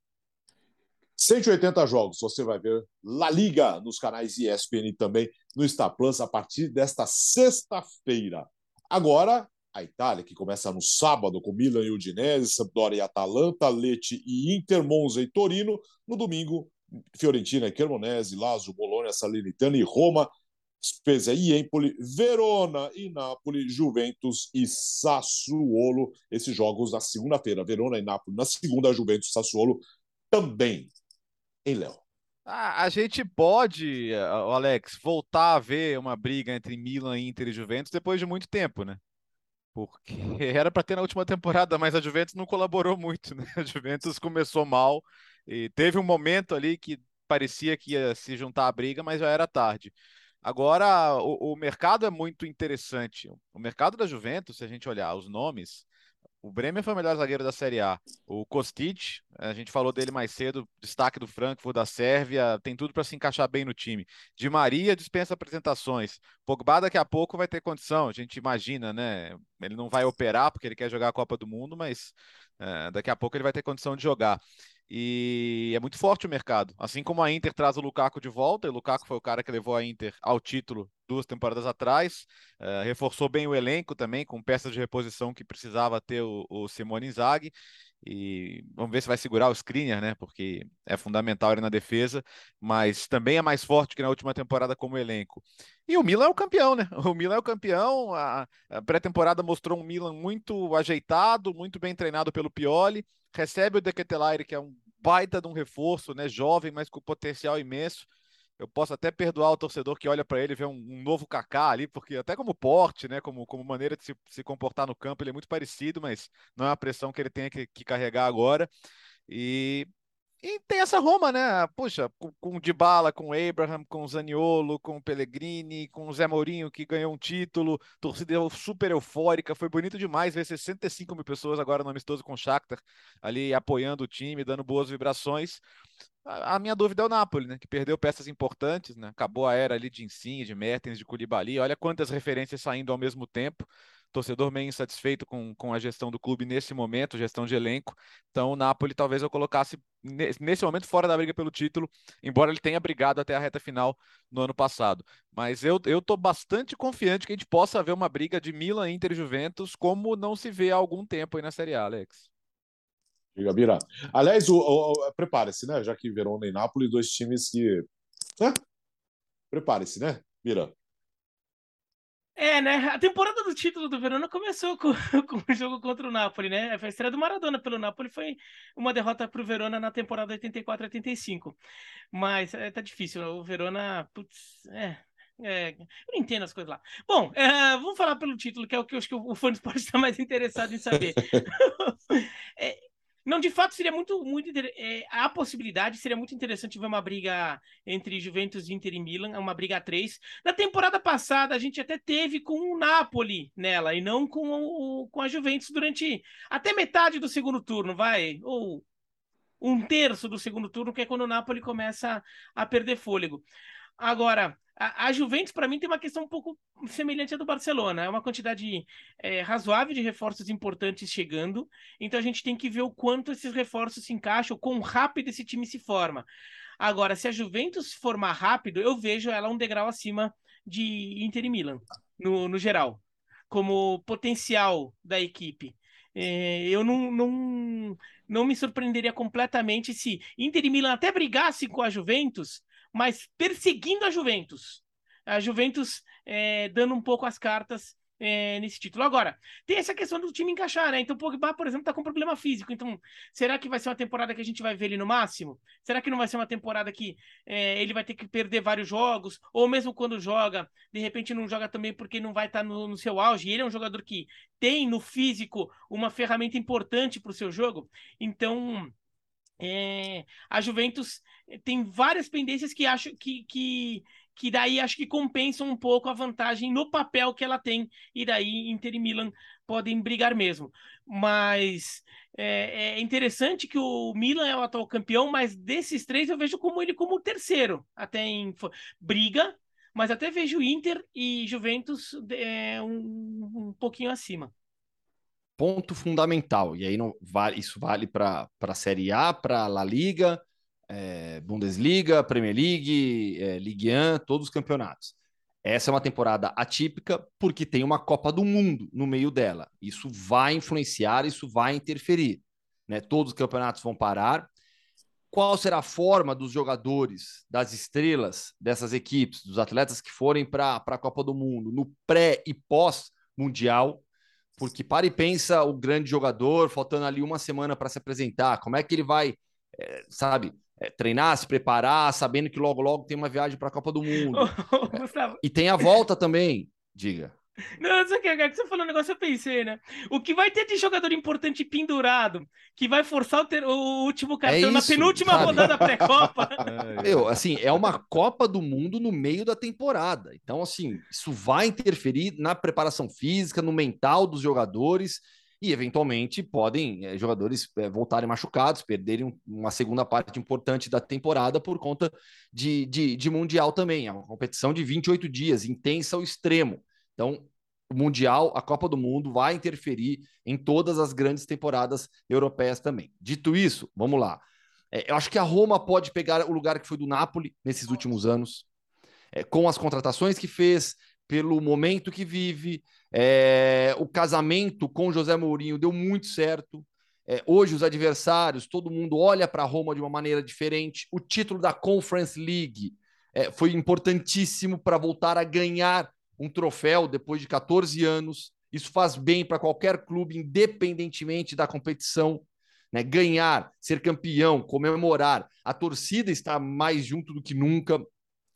180 jogos, você vai ver La Liga nos canais ESPN também no Star Plus a partir desta sexta-feira. Agora, a Itália, que começa no sábado com Milan e Udinese, Sampdoria e Atalanta, Lecce e Inter, Monza e Torino. No domingo, Fiorentina e Cremonese, Lazio, Bologna, Salernitana e Roma, Spezia e Empoli, Verona e Napoli, Juventus e Sassuolo. Esses jogos na segunda-feira, Verona e Napoli na segunda, Juventus e Sassuolo também. Em Léo. Ah, a gente pode, Alex, voltar a ver uma briga entre Milan, Inter e Juventus depois de muito tempo, né? Porque era para ter na última temporada, mas a Juventus não colaborou muito, né? A Juventus começou mal e teve um momento ali que parecia que ia se juntar à briga, mas já era tarde. Agora, o, o mercado é muito interessante. O mercado da Juventus, se a gente olhar os nomes, O Bremer foi o melhor zagueiro da Série A. O Kostic, a gente falou dele mais cedo, destaque do Frankfurt, da Sérvia, tem tudo para se encaixar bem no time. Di Maria dispensa apresentações. Pogba daqui a pouco vai ter condição, a gente imagina, né? Ele não vai operar porque ele quer jogar a Copa do Mundo, mas é, daqui a pouco ele vai ter condição de jogar. E é muito forte o mercado. Assim como a Inter traz o Lukaku de volta, e o Lukaku foi o cara que levou a Inter ao título duas temporadas atrás, uh, reforçou bem o elenco também, com peças de reposição que precisava ter o, o Simone Inzaghi. E vamos ver se vai segurar o Skriniar, né? Porque é fundamental ele na defesa, mas também é mais forte que na última temporada como elenco. E o Milan é o campeão, né? O Milan é o campeão. A, a pré-temporada mostrou um Milan muito ajeitado, muito bem treinado pelo Pioli recebe o Dequetelaire, que é um baita de um reforço, né? Jovem, mas com potencial imenso. Eu posso até perdoar o torcedor que olha para ele e vê um, um, novo Kaká ali, porque até como porte, né, como, como maneira de se, se, comportar no campo, ele é muito parecido, mas não é a pressão que ele tem que, que carregar agora. E e tem essa Roma, né? Puxa, com, o Dybala, com Abraham, com Zaniolo, com o Pellegrini, com Zé Mourinho, que ganhou um título, torcida super eufórica, foi bonito demais ver 65 mil pessoas agora no amistoso com o Shakhtar, ali apoiando o time, dando boas vibrações. A, a minha dúvida é o Napoli, né? Que perdeu peças importantes, né? Acabou a era ali de Insigne, de Mertens, de Koulibaly, olha quantas referências saindo ao mesmo tempo torcedor meio insatisfeito com, com a gestão do clube nesse momento, gestão de elenco. Então, o Napoli talvez eu colocasse nesse momento fora da briga pelo título, embora ele tenha brigado até a reta final no ano passado. Mas eu tô bastante confiante que a gente possa ver uma briga de Milan, Inter e Juventus, como não se vê há algum tempo aí na Série A, Alex. Diga, Bira. Aliás, prepare-se, né? Já que Verona e Napoli, dois times que. Né? Prepare-se, né, Bira? É, né? A temporada do título do Verona começou com, com o jogo contra o Napoli, né? A estreia do Maradona pelo Napoli foi uma derrota para o Verona na temporada 84-85. Mas é, tá difícil. O Verona, putz, é, é, eu não entendo as coisas lá. Bom, é, vamos falar pelo título, que é o que eu acho que o fã do esporte está mais interessado em saber. é, não, de fato, seria muito, muito é, a possibilidade seria muito interessante ver uma briga entre Juventus, Inter e Milan, uma briga a três. Na temporada passada, a gente até teve com o Napoli nela e não com, o, com a Juventus durante até metade do segundo turno, vai? Ou um terço do segundo turno, que é quando o Napoli começa a perder fôlego. Agora, a, a Juventus, para mim, tem uma questão um pouco semelhante à do Barcelona. É uma quantidade é, razoável de reforços importantes chegando. Então a gente tem que ver o quanto esses reforços se encaixam, quão rápido esse time se forma. Agora, se a Juventus formar rápido, eu vejo ela um degrau acima de Inter e Milan, no, no geral, como potencial da equipe. É, eu não, não, não me surpreenderia completamente se Inter e Milan até brigassem com a Juventus mas perseguindo a Juventus. A Juventus é, dando um pouco as cartas é, nesse título. Agora, tem essa questão do time encaixar, né? Então, o Pogba, por exemplo, tá com problema físico. Então, será que vai ser uma temporada que a gente vai ver ele no máximo? Será que não vai ser uma temporada que é, ele vai ter que perder vários jogos? Ou mesmo quando joga, de repente não joga também porque não vai estar tá no, no, seu auge? E ele é um jogador que tem no físico uma ferramenta importante para o seu jogo. Então, é, a Juventus tem várias pendências que acho que, que, que daí acho que compensam um pouco a vantagem no papel que ela tem, e daí Inter e Milan podem brigar mesmo. Mas é, é interessante que o Milan é o atual campeão, mas desses três eu vejo como ele como o terceiro, até em briga, mas até vejo Inter e Juventus é, um, um pouquinho acima ponto fundamental. E aí não vale, isso vale para a Série A, para La Liga, é, Bundesliga, Premier League, é, Ligue 1, todos os campeonatos. Essa é uma temporada atípica porque tem uma Copa do Mundo no meio dela. Isso vai influenciar, isso vai interferir. Né? Todos os campeonatos vão parar. Qual será a forma dos jogadores, das estrelas dessas equipes, dos atletas que forem para a Copa do Mundo, no pré e pós-mundial? Porque para e pensa o grande jogador, faltando ali uma semana para se apresentar, como é que ele vai, é, sabe, é, treinar, se preparar, sabendo que logo logo tem uma viagem para a Copa do Mundo. e tem a volta também, diga. Não, isso aqui, que você falou um negócio, eu pensei, né? O que vai ter de jogador importante pendurado, que vai forçar o, ter, o último cartão é na penúltima sabe? rodada pré-copa. Meu, assim, é uma Copa do Mundo no meio da temporada. Então, assim, isso vai interferir na preparação física, no mental dos jogadores. e eventualmente podem é, jogadores é, voltarem machucados, perderem uma segunda parte importante da temporada por conta de, de, de Mundial também. É uma competição de 28 dias, intensa ao extremo. Então, o Mundial, a Copa do Mundo vai interferir em todas as grandes temporadas europeias também. Dito isso, vamos lá. É, eu acho que a Roma pode pegar o lugar que foi do Napoli nesses últimos anos, é, com as contratações que fez, pelo momento que vive. É, o casamento com José Mourinho deu muito certo. É, hoje, os adversários, todo mundo olha para Roma de uma maneira diferente. O título da Conference League é, foi importantíssimo para voltar a ganhar um troféu depois de 14 anos. Isso faz bem para qualquer clube, independentemente da competição. Né? Ganhar, ser campeão, comemorar. A torcida está mais junto do que nunca.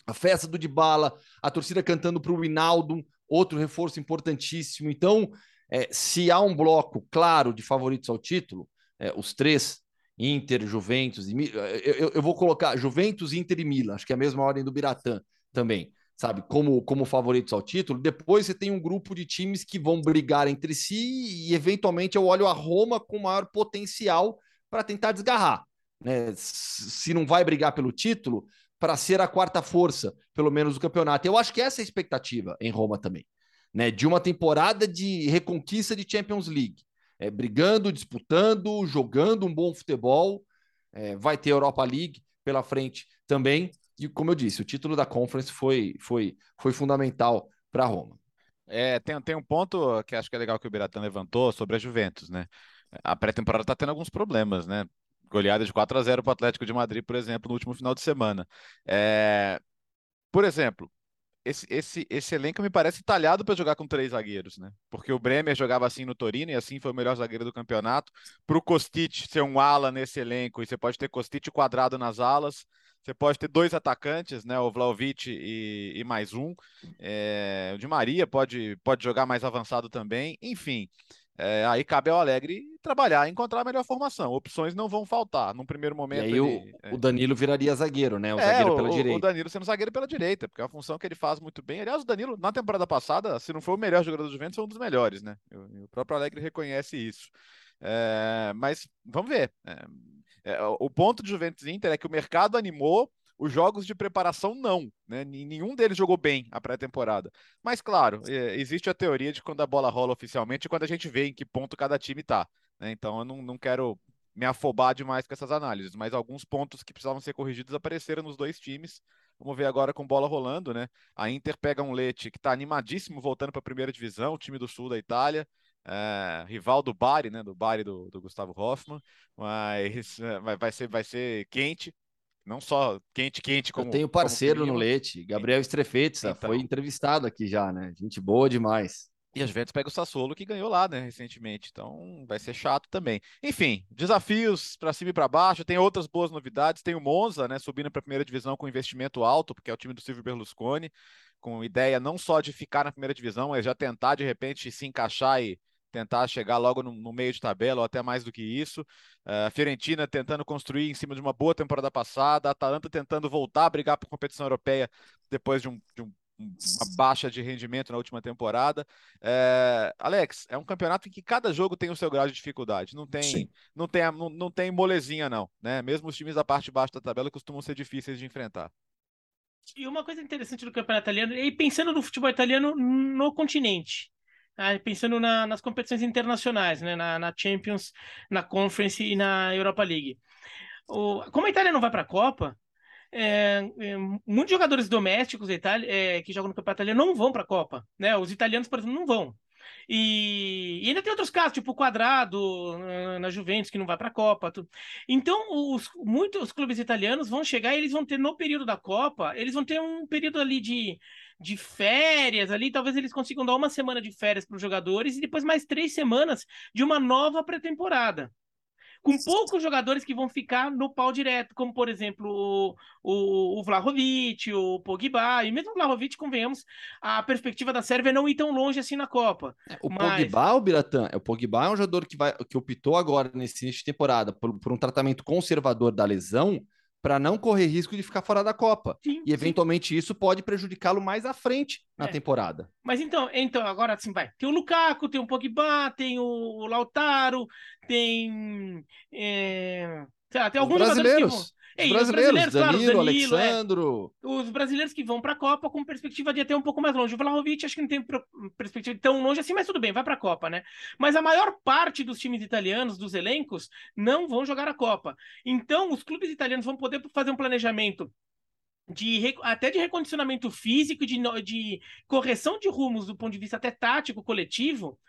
A festa do Dybala, a torcida cantando para o Winaldo, outro reforço importantíssimo. Então, é, se há um bloco claro de favoritos ao título, é, os três, Inter, Juventus e eu, eu, eu, vou colocar Juventus, Inter e Milan, acho que é a mesma ordem do Biratã também sabe, como, como favoritos ao título. Depois você tem um grupo de times que vão brigar entre si e, eventualmente, eu olho a Roma com maior potencial para tentar desgarrar. Né? Se não vai brigar pelo título, para ser a quarta força, pelo menos, do campeonato. Eu acho que essa é a expectativa em Roma também, né? De uma temporada de reconquista de Champions League. É, brigando, disputando, jogando um bom futebol. É, vai ter Europa League pela frente também. E como eu disse, o título da Conference foi, foi, foi fundamental para Roma. É, tem, tem um ponto que acho que é legal que o Biratan levantou sobre a Juventus, né? A pré-temporada está tendo alguns problemas, né? Goleada de 4 a 0 para o Atlético de Madrid, por exemplo, no último final de semana. É... Por exemplo, esse, esse, esse elenco me parece talhado para jogar com três zagueiros, né? Porque o Bremer jogava assim no Torino e assim foi o melhor zagueiro do campeonato. Para o Kostic ser um ala nesse elenco, e você pode ter Kostic quadrado nas alas, você pode ter dois atacantes, né? O Vlaovic e, e mais um. É, o Di Maria pode, pode jogar mais avançado também. Enfim, é, aí cabe ao Alegre trabalhar, encontrar a melhor formação. Opções não vão faltar. Num primeiro momento. E aí ele, o, é... o, Danilo viraria zagueiro, né? O é, zagueiro pela o, direita. O Danilo sendo zagueiro pela direita, porque é uma função que ele faz muito bem. Aliás, o Danilo, na temporada passada, se não foi o melhor jogador do Juventus, foi um dos melhores, né? O, o próprio Alegre reconhece isso. É, mas vamos ver. É, o ponto de Juventus Inter é que o mercado animou, os jogos de preparação não, né? Nenhum deles jogou bem a pré-temporada. Mas claro, é, existe a teoria de quando a bola rola oficialmente e quando a gente vê em que ponto cada time tá. Né? Então eu não, não quero me afobar demais com essas análises, mas alguns pontos que precisavam ser corrigidos apareceram nos dois times. Vamos ver agora com bola rolando, né? A Inter pega um Leite que está animadíssimo voltando para a primeira divisão, o time do sul da Itália é, rival do Bari, né? Do Bari do, do Gustavo Hoffmann, mas vai, ser, vai ser quente. Não só quente, quente, como. Eu tenho parceiro no Leite, Gabriel Strefetza, então... foi entrevistado aqui já, né? Gente boa demais. E a Juventus pega o Sassuolo, que ganhou lá, né, recentemente. Então vai ser chato também. Enfim, desafios para cima e para baixo. Tem outras boas novidades. Tem o Monza, né, subindo para a primeira divisão com investimento alto, porque é o time do Silvio Berlusconi, com ideia não só de ficar na primeira divisão, mas já tentar de repente se encaixar e tentar chegar logo no, no, meio de tabela ou até mais do que isso. Uh, a Fiorentina tentando construir em cima de uma boa temporada passada, a Atalanta tentando voltar a brigar por competição europeia depois de, um, de um, uma baixa de rendimento na última temporada. Uh, Alex, é um campeonato em que cada jogo tem o seu grau de dificuldade. Não tem, não tem, não, não tem molezinha não, né? Mesmo os times da parte de baixo da tabela costumam ser difíceis de enfrentar. E uma coisa interessante do campeonato italiano, e pensando no futebol italiano no continente, pensando na, nas competições internacionais, né? Na, na, Champions, na Conference e na Europa League. O, como a Itália não vai para a Copa, é, é, muitos jogadores domésticos da Itália, é, que jogam no campeonato italiano não vão para a Copa. Né? Os italianos, por exemplo, não vão. E, e, ainda tem outros casos, tipo o Quadrado na Juventus, que não vai para a Copa. Então, os, muitos clubes italianos vão chegar e eles vão ter, no período da Copa, eles vão ter um período ali de de férias ali, talvez eles consigam dar uma semana de férias para os jogadores e depois mais três semanas de uma nova pré-temporada. Com poucos jogadores que vão ficar no pau direto, como por exemplo o, o, o Vlahovic, o Pogba, e mesmo o Vlahovic, convenhamos, a perspectiva da Sérvia é não ir tão longe assim na Copa. É, o mas... Pogba, o Biratã, é, o Pogba é um jogador que, vai, que optou agora nesse início de temporada por, por um tratamento conservador da lesão, para não correr risco de ficar fora da Copa. Sim, e eventualmente sim. isso pode prejudicá-lo mais à frente na é. temporada. Mas então, então agora assim vai. Tem o Lukaku, tem o Pogba, tem o Lautaro, tem é... lá, tem alguns brasileiros. Os brasileiros, os brasileiros Danilo, claro, Danilo, é. Alexandro. É. Os brasileiros que vão para a Copa com perspectiva de até um pouco mais longe. O Vlahovic acho que não tem perspectiva de tão longe assim, mas tudo bem, vai para a Copa, né? Mas a maior parte dos times italianos, dos elencos, não vão jogar a Copa. Então, os clubes italianos vão poder fazer um planejamento de até de recondicionamento físico, de, de correção de rumos do ponto de vista até tático coletivo,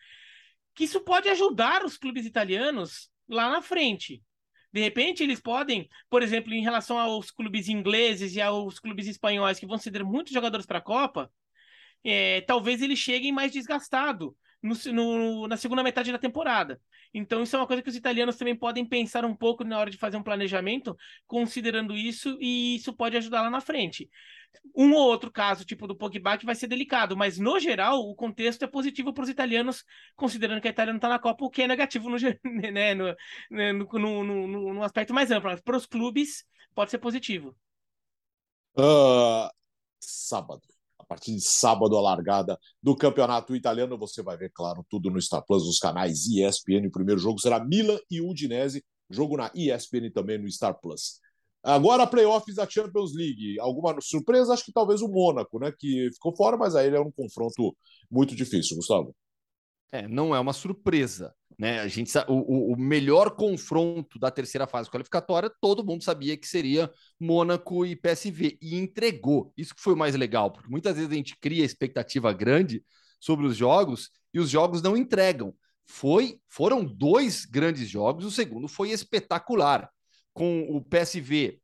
que isso pode ajudar os clubes italianos lá na frente. De repente, eles podem, por exemplo, em relação aos clubes ingleses e aos clubes espanhóis que vão ceder muitos jogadores para a Copa, é, talvez eles cheguem mais desgastados no, no, na segunda metade da temporada. Então, isso é uma coisa que os italianos também podem pensar um pouco na hora de fazer um planejamento, considerando isso, e isso pode ajudar lá na frente. Um ou outro caso, tipo do Pogba, que vai ser delicado, mas no geral o contexto é positivo para os italianos, considerando que a Itália não está na Copa, o que é negativo no, né, no, né, no, no, no, no aspecto mais amplo. Para os clubes, pode ser positivo. Uh, sábado. Partir de sábado, a largada do campeonato italiano. Você vai ver, claro, tudo no Star Plus, os canais ESPN. O primeiro jogo será Milan e Udinese. Jogo na ESPN também no Star Plus. Agora, playoffs da Champions League. Alguma surpresa? Acho que talvez o Mônaco, né? Que ficou fora, mas aí ele é um confronto muito difícil, Gustavo. É, não é uma surpresa. Né? A gente o, o melhor confronto da terceira fase qualificatória, todo mundo sabia que seria Mônaco e PSV e entregou. Isso que foi o mais legal, porque muitas vezes a gente cria expectativa grande sobre os jogos e os jogos não entregam. Foi, foram dois grandes jogos, o segundo foi espetacular com o PSV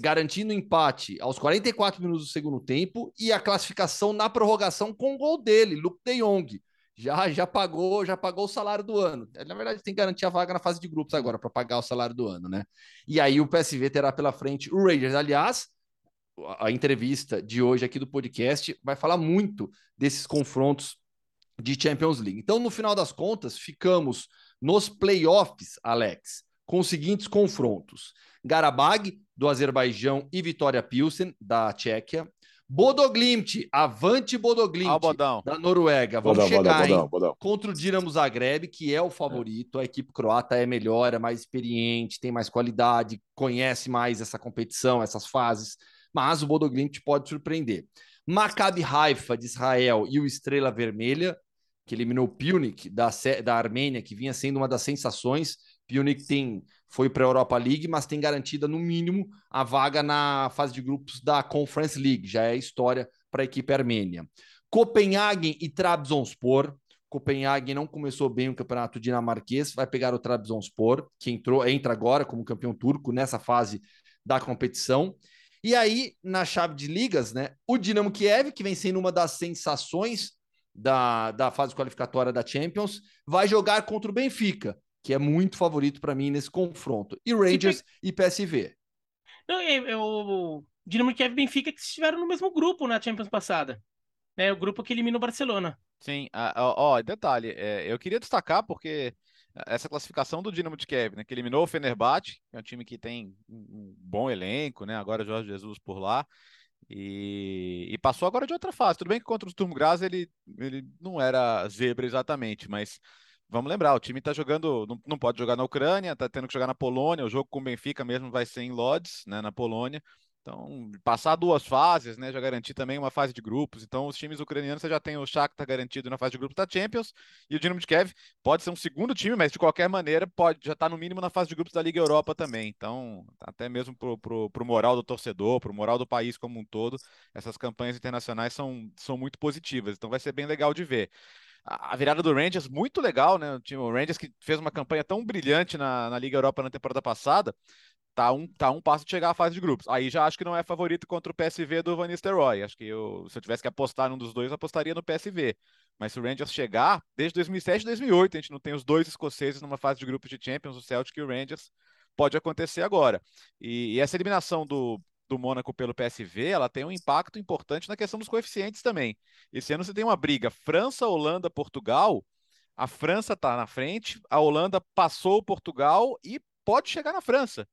garantindo empate aos 44 minutos do segundo tempo e a classificação na prorrogação com o gol dele, Luke de Jong. Já, já pagou, já pagou o salário do ano. Na verdade, tem que garantir a vaga na fase de grupos agora para pagar o salário do ano, né? E aí o PSV terá pela frente o Rangers. Aliás, a entrevista de hoje aqui do podcast vai falar muito desses confrontos de Champions League. Então, no final das contas, ficamos nos playoffs, Alex com os seguintes confrontos: Garabag, do Azerbaijão, e Vitória Pilsen, da Tchequia. Bodoglimt, avante Bodoglimt, ah, da Noruega. Vamos bodão, chegar bodão, bodão, contra o Dinamo Zagreb, que é o favorito. A equipe croata é melhor, é mais experiente, tem mais qualidade, conhece mais essa competição, essas fases. Mas o Bodoglimt pode surpreender. Maccabi Haifa, de Israel, e o Estrela Vermelha, que eliminou o Punic, da, da Armênia, que vinha sendo uma das sensações Punic tem, foi para a Europa League, mas tem garantida, no mínimo, a vaga na fase de grupos da Conference League. Já é história para a equipe armênia. Copenhagen e Trabzonspor. Copenhagen não começou bem o campeonato dinamarquês, vai pegar o Trabzonspor, que entrou, entra agora como campeão turco nessa fase da competição. E aí, na chave de ligas, né, o Dinamo Kiev, que vem sendo uma das sensações da, da fase qualificatória da Champions, vai jogar contra o Benfica que é muito favorito para mim nesse confronto. E Rangers e, e PSV. Não, é, é o Dinamo Kiev e Benfica que estiveram no mesmo grupo na Champions passada. Né, o grupo que elimina o Barcelona. Sim, ó, detalhe, é, eu queria destacar porque essa classificação do Dinamo de Kiev, né, que eliminou o Fenerbahçe, que é um time que tem um bom elenco, né, agora Jorge Jesus por lá, e, e passou agora de outra fase. Tudo bem que contra o Sturm Graz ele, ele não era zebra exatamente, mas Vamos lembrar, o time está jogando, não, não, pode jogar na Ucrânia, está tendo que jogar na Polônia, o jogo com o Benfica mesmo vai ser em Lodz, né, na Polônia. Então, passar duas fases, né, já garantir também uma fase de grupos. Então, os times ucranianos você já tem o Shakhtar garantido na fase de grupos da Champions e o Dinamo de Kiev pode ser um segundo time, mas de qualquer maneira pode já está no mínimo na fase de grupos da Liga Europa também. Então, até mesmo pro, pro, pro moral do torcedor, pro moral do país como um todo, essas campanhas internacionais são, são muito positivas. Então, vai ser bem legal de ver a virada do Rangers, muito legal, né? O time o Rangers que fez uma campanha tão brilhante na, na Liga Europa na temporada passada, tá um, tá um passo de chegar à fase de grupos. Aí já acho que não é favorito contra o PSV do Van Nistelrooy. Acho que eu, se eu tivesse que apostar num dos dois, eu apostaria no PSV. Mas se o Rangers chegar, desde 2007 e 2008, a gente não tem os dois escoceses numa fase de grupos de Champions, o Celtic e o Rangers, pode acontecer agora. E, e essa eliminação do, do Mônaco pelo PSV, ela tem um impacto importante na questão dos coeficientes também. Esse ano você tem uma briga França, Holanda, Portugal. A França está na frente, a Holanda passou o Portugal e pode chegar na França.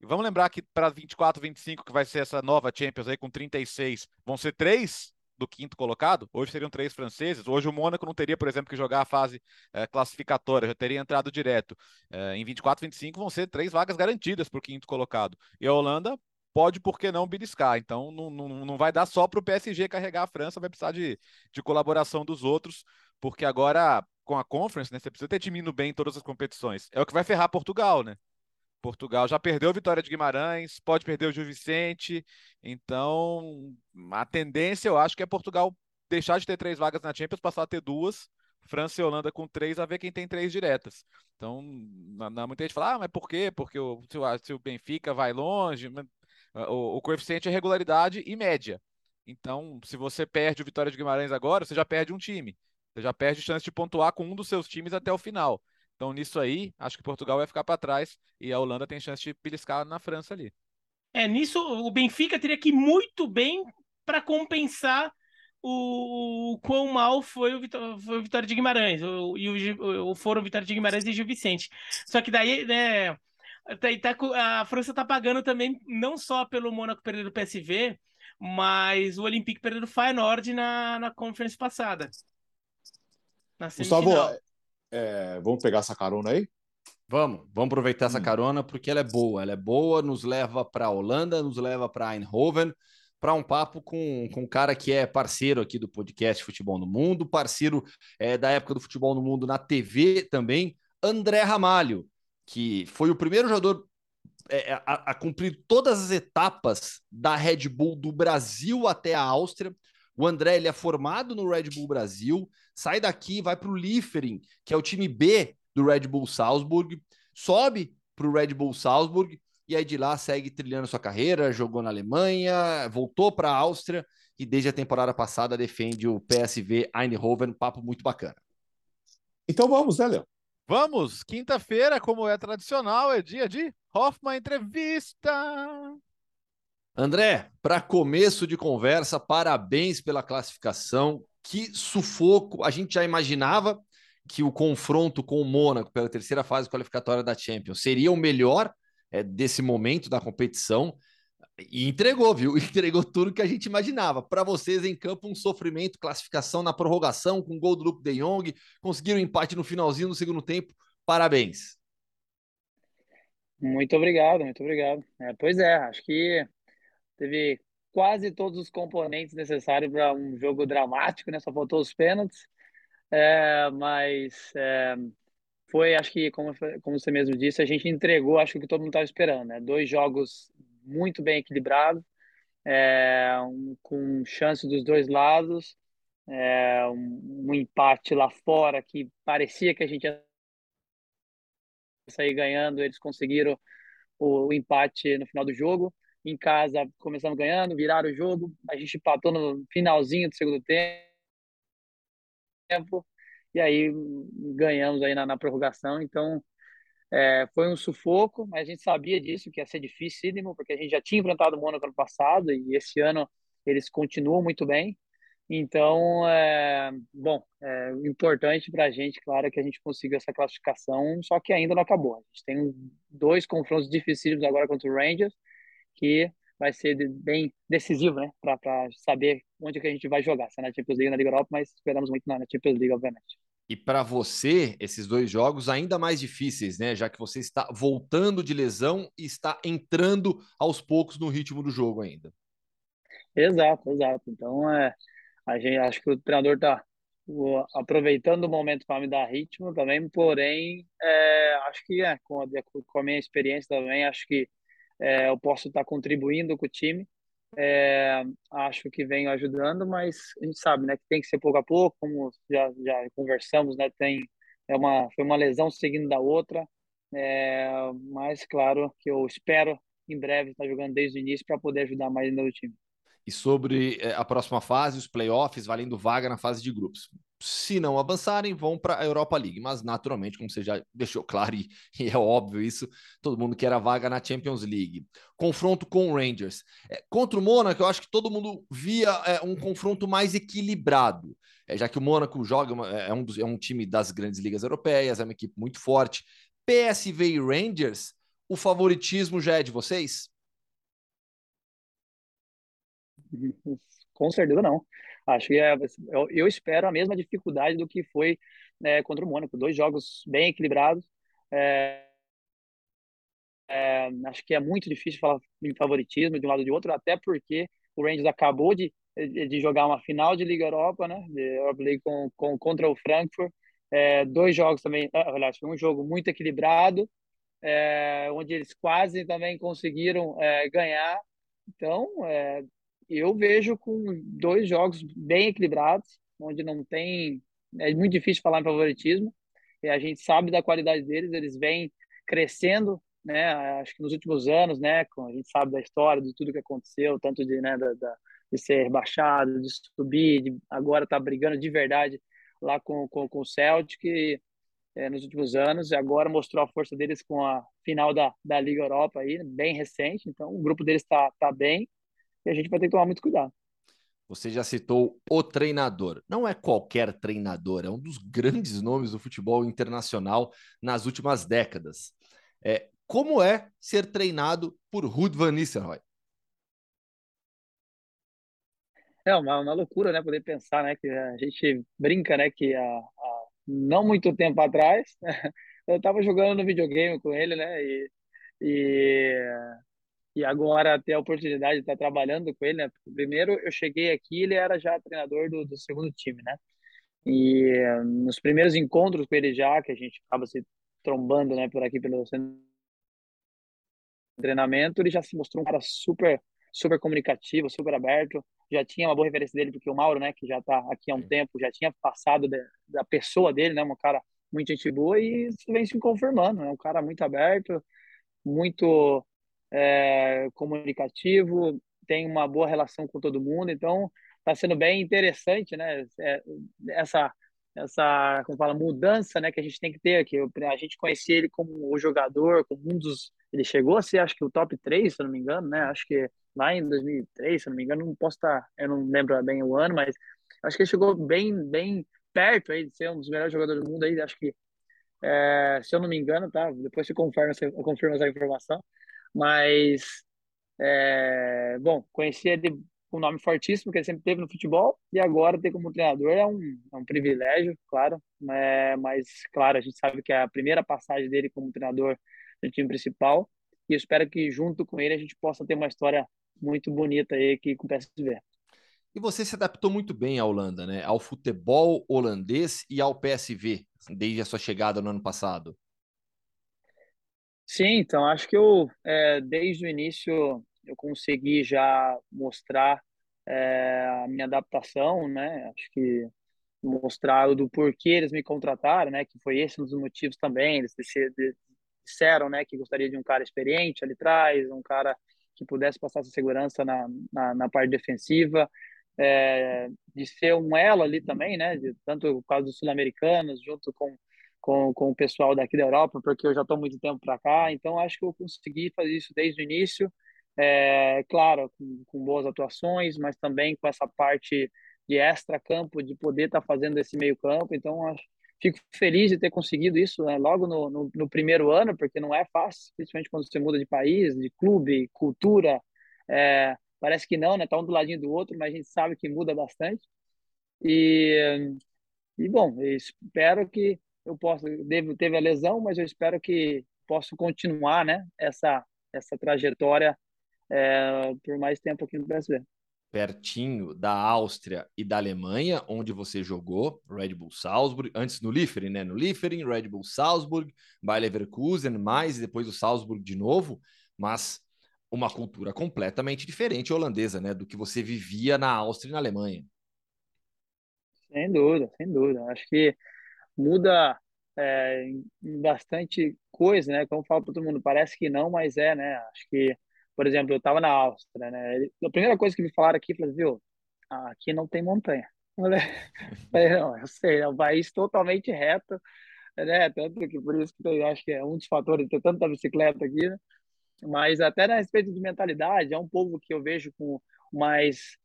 E vamos lembrar que para 24, 25, que vai ser essa nova Champions aí com 36, vão ser três do quinto colocado. Hoje seriam três franceses. Hoje o Mônaco não teria, por exemplo, que jogar a fase é, classificatória, já teria entrado direto. É, em 24, 25 vão ser três vagas garantidas para o quinto colocado. E a Holanda pode, por que não, beliscar. Então não, não, não vai dar só para o PSG carregar a França, vai precisar de, de colaboração dos outros, porque agora com a Conference, né, você precisa ter time indo bem em todas as competições. É o que vai ferrar Portugal, né? Portugal já perdeu a vitória de Guimarães, pode perder o Gil Vicente. Então, a tendência, eu acho, que é Portugal deixar de ter três vagas na Champions, passar a ter duas. França e Holanda com três, a ver quem tem três diretas. Então, na, na, muita gente fala, ah, mas por quê? Porque o, se, o, se o Benfica vai longe, o, o coeficiente é regularidade e média. Então, se você perde o Vitória de Guimarães agora, você já perde um time. Você já perde chance de pontuar com um dos seus times até o final. Então, nisso aí, acho que Portugal vai ficar para trás e a Holanda tem chance de beliscar na França ali. É, nisso o Benfica teria que ir muito bem para compensar o, o quão mal foi o, foi o Vitória de Guimarães, o, e o, o foram Vitória de Guimarães e Gil Vicente. Só que daí, né, a França tá pagando também, não só pelo Mônaco perder o PSV, mas o Olympique perder o Feyenoord na, na conferência passada. Na Gustavo, é, vamos pegar essa carona aí? Vamos, vamos aproveitar essa hum. carona porque ela é boa. Ela é boa, nos leva para a Holanda, nos leva para Eindhoven, para um papo com, com um cara que é parceiro aqui do podcast Futebol no Mundo, parceiro é, da época do Futebol no Mundo na TV também, André Ramalho, que foi o primeiro jogador é, a, a, cumprir todas as etapas da Red Bull do Brasil até a Áustria. O André ele é formado no Red Bull Brasil, sai daqui, vai para o Liefering, que é o time B do Red Bull Salzburg, sobe para o Red Bull Salzburg e aí de lá segue trilhando sua carreira, jogou na Alemanha, voltou para a Áustria e desde a temporada passada defende o PSV Eindhoven, papo muito bacana. Então vamos, né, Léo? Vamos, quinta-feira, como é tradicional, é dia de Hoffman Entrevista. André, para começo de conversa, parabéns pela classificação. Que sufoco! A gente já imaginava que o confronto com o Mônaco pela terceira fase qualificatória da Champions seria o melhor é, desse momento da competição. E entregou, viu? Entregou tudo que a gente imaginava. Para vocês em campo, um sofrimento, classificação na prorrogação, com gol do Luke de Jong, conseguiram um empate no finalzinho do segundo tempo. Parabéns. Muito obrigado, muito obrigado. É, pois é, acho que teve quase todos os componentes necessários para um jogo dramático, né? Só faltou os pênaltis. É, mas é, foi, acho que, como, como você mesmo disse, a gente entregou, acho que todo mundo estava esperando, né? Dois jogos muito bem equilibrados, é, um, com chance dos dois lados, é, um, um, empate lá fora que parecia que a gente ia sair ganhando, eles conseguiram o, o empate no final do jogo. Em casa começamos ganhando, viraram o jogo, a gente empatou no finalzinho do segundo tempo, e aí ganhamos aí na, na prorrogação, então é, foi um sufoco, mas a gente sabia disso, que ia ser dificílimo, porque a gente já tinha enfrentado o Mônaco ano passado, e esse ano eles continuam muito bem, então, é, bom, é importante para a gente, claro, é que a gente consiga essa classificação, só que ainda não acabou. A gente tem dois confrontos difíceis agora contra o Rangers, que vai ser bem decisivo, né? Para saber onde que a gente vai jogar, se é na Champions League ou na Liga Europa, mas esperamos muito na Champions League, obviamente. E para você, esses dois jogos ainda mais difíceis, né? Já que você está voltando de lesão e está entrando aos poucos no ritmo do jogo ainda. Exato, exato. Então, é, a gente acho que o treinador está aproveitando o momento para me dar ritmo também, porém, é, acho que é, com a, com a minha experiência também, acho que é, eu posso estar contribuindo com o time. É, acho que venho ajudando, mas a gente sabe, né, que tem que ser pouco a pouco, como já, já conversamos, né, tem é uma foi uma lesão seguindo da outra, é, mas claro que eu espero em breve estar jogando desde o início para poder ajudar mais ainda o time. E sobre é, a próxima fase, os playoffs, valendo vaga na fase de grupos se não avançarem, vão para a Europa League. Mas, naturalmente, como você já deixou claro, e, e, é óbvio isso, todo mundo quer a vaga na Champions League. Confronto com o Rangers. É, contra o Mônaco, eu acho que todo mundo via é, um confronto mais equilibrado. É, já que o Mônaco joga, é, é, um dos, é um time das grandes ligas europeias, é uma equipe muito forte. PSV e Rangers, o favoritismo já é de vocês? Com certeza não. Acho que é, eu, eu, espero a mesma dificuldade do que foi né, contra o Mônaco. Dois jogos bem equilibrados. É, é, acho que é muito difícil falar em favoritismo de um lado ou de outro, até porque o Rangers acabou de, de jogar uma final de Liga Europa, né? De Europa League com, com, contra o Frankfurt. É, dois jogos também, ah, aliás, foi um jogo muito equilibrado, é, onde eles quase também conseguiram é, ganhar. Então, é, eu vejo com dois jogos bem equilibrados, onde não tem. É muito difícil falar em favoritismo, e a gente sabe da qualidade deles, eles vêm crescendo, né? Acho que nos últimos anos, né? A gente sabe da história, de tudo que aconteceu, tanto de, né, da, da de ser rebaixado, de subir, de agora tá brigando de verdade lá com, com, com o Celtic é, nos últimos anos, e agora mostrou a força deles com a final da, da Liga Europa aí, bem recente, então o grupo deles está tá bem, e a gente vai ter que tomar muito cuidado. Você já citou o treinador. Não é qualquer treinador, é um dos grandes nomes do futebol internacional nas últimas décadas. É, como é ser treinado por Ruud van Nistelrooy? É uma, uma loucura, né? Poder pensar, né? Que a gente brinca, né? Que a, a não muito tempo atrás eu estava jogando no videogame com ele, né? E, e e agora ter a oportunidade de estar trabalhando com ele, né? Primeiro eu cheguei aqui, ele era já treinador do, do segundo time, né? E nos primeiros encontros com ele já, que a gente acaba se trombando, né, por aqui pelo treinamento, ele já se mostrou um cara super super comunicativo, super aberto. Já tinha uma boa referência dele porque o Mauro, né, que já está aqui há um tempo, já tinha passado de, da pessoa dele, né, um cara muito gente boa e isso vem se confirmando, é né? um cara muito aberto, muito é, comunicativo, tem uma boa relação com todo mundo, então está sendo bem interessante, né? É, essa essa como fala mudança, né, que a gente tem que ter aqui. A gente conhecia ele como o jogador, como um dos ele chegou a ser acho que o top 3, se eu não me engano, né? Acho que lá em 2003, se eu não me engano, não posso estar, eu não lembro bem o ano, mas acho que ele chegou bem bem perto aí de ser um dos melhores jogadores do mundo aí, acho que é, se eu não me engano, tá? Depois você confirma, você confirma essa informação. Mas, é, bom, conheci ele um nome fortíssimo que ele sempre teve no futebol e agora ter como treinador é um, é um privilégio, claro. É, mas, claro, a gente sabe que é a primeira passagem dele como treinador do time principal e espero que junto com ele a gente possa ter uma história muito bonita aí que com o PSV. E você se adaptou muito bem à Holanda, né? Ao futebol holandês e ao PSV, desde a sua chegada no ano passado. Sim, então acho que eu, é, desde o início, eu consegui já mostrar é, a minha adaptação, né? Acho que mostrar do porquê eles me contrataram, né? Que foi esse um dos motivos também. Eles disseram, né, que gostaria de um cara experiente ali atrás, um cara que pudesse passar essa segurança na, na, na parte defensiva, é, de ser um elo ali também, né? De, tanto por causa dos sul-americanos, junto com com, com o pessoal daqui da Europa, porque eu já estou muito tempo para cá, então acho que eu consegui fazer isso desde o início, é, claro, com, com boas atuações, mas também com essa parte de extra-campo, de poder estar tá fazendo esse meio-campo, então acho, fico feliz de ter conseguido isso né, logo no, no, no, primeiro ano, porque não é fácil, principalmente quando você muda de país, de clube, cultura, é, parece que não, né, tá um do ladinho do outro, mas a gente sabe que muda bastante, e, e bom, espero que eu posso, devo, teve a lesão, mas eu espero que possa continuar, né, essa, essa trajetória é, por mais tempo aqui no Brasil. Pertinho da Áustria e da Alemanha, onde você jogou, Red Bull Salzburg, antes no Liefering, né? No Liefering, Red Bull Salzburg, Bayer Leverkusen, mais e depois o Salzburg de novo, mas uma cultura completamente diferente holandesa, né? Do que você vivia na Áustria e na Alemanha. Sem dúvida, sem dúvida. Acho que muda é, bastante coisa, né? Como eu falo para todo mundo, parece que não, mas é, né? Acho que, por exemplo, eu estava na Áustria, né? A primeira coisa que me falaram aqui, falei, viu, aqui não tem montanha. Eu falei, não, eu sei, é um país totalmente reto, né? Tanto que por isso que eu acho que é um dos fatores de ter tanta bicicleta aqui, né? Mas até a respeito de mentalidade, é um povo que eu vejo com mais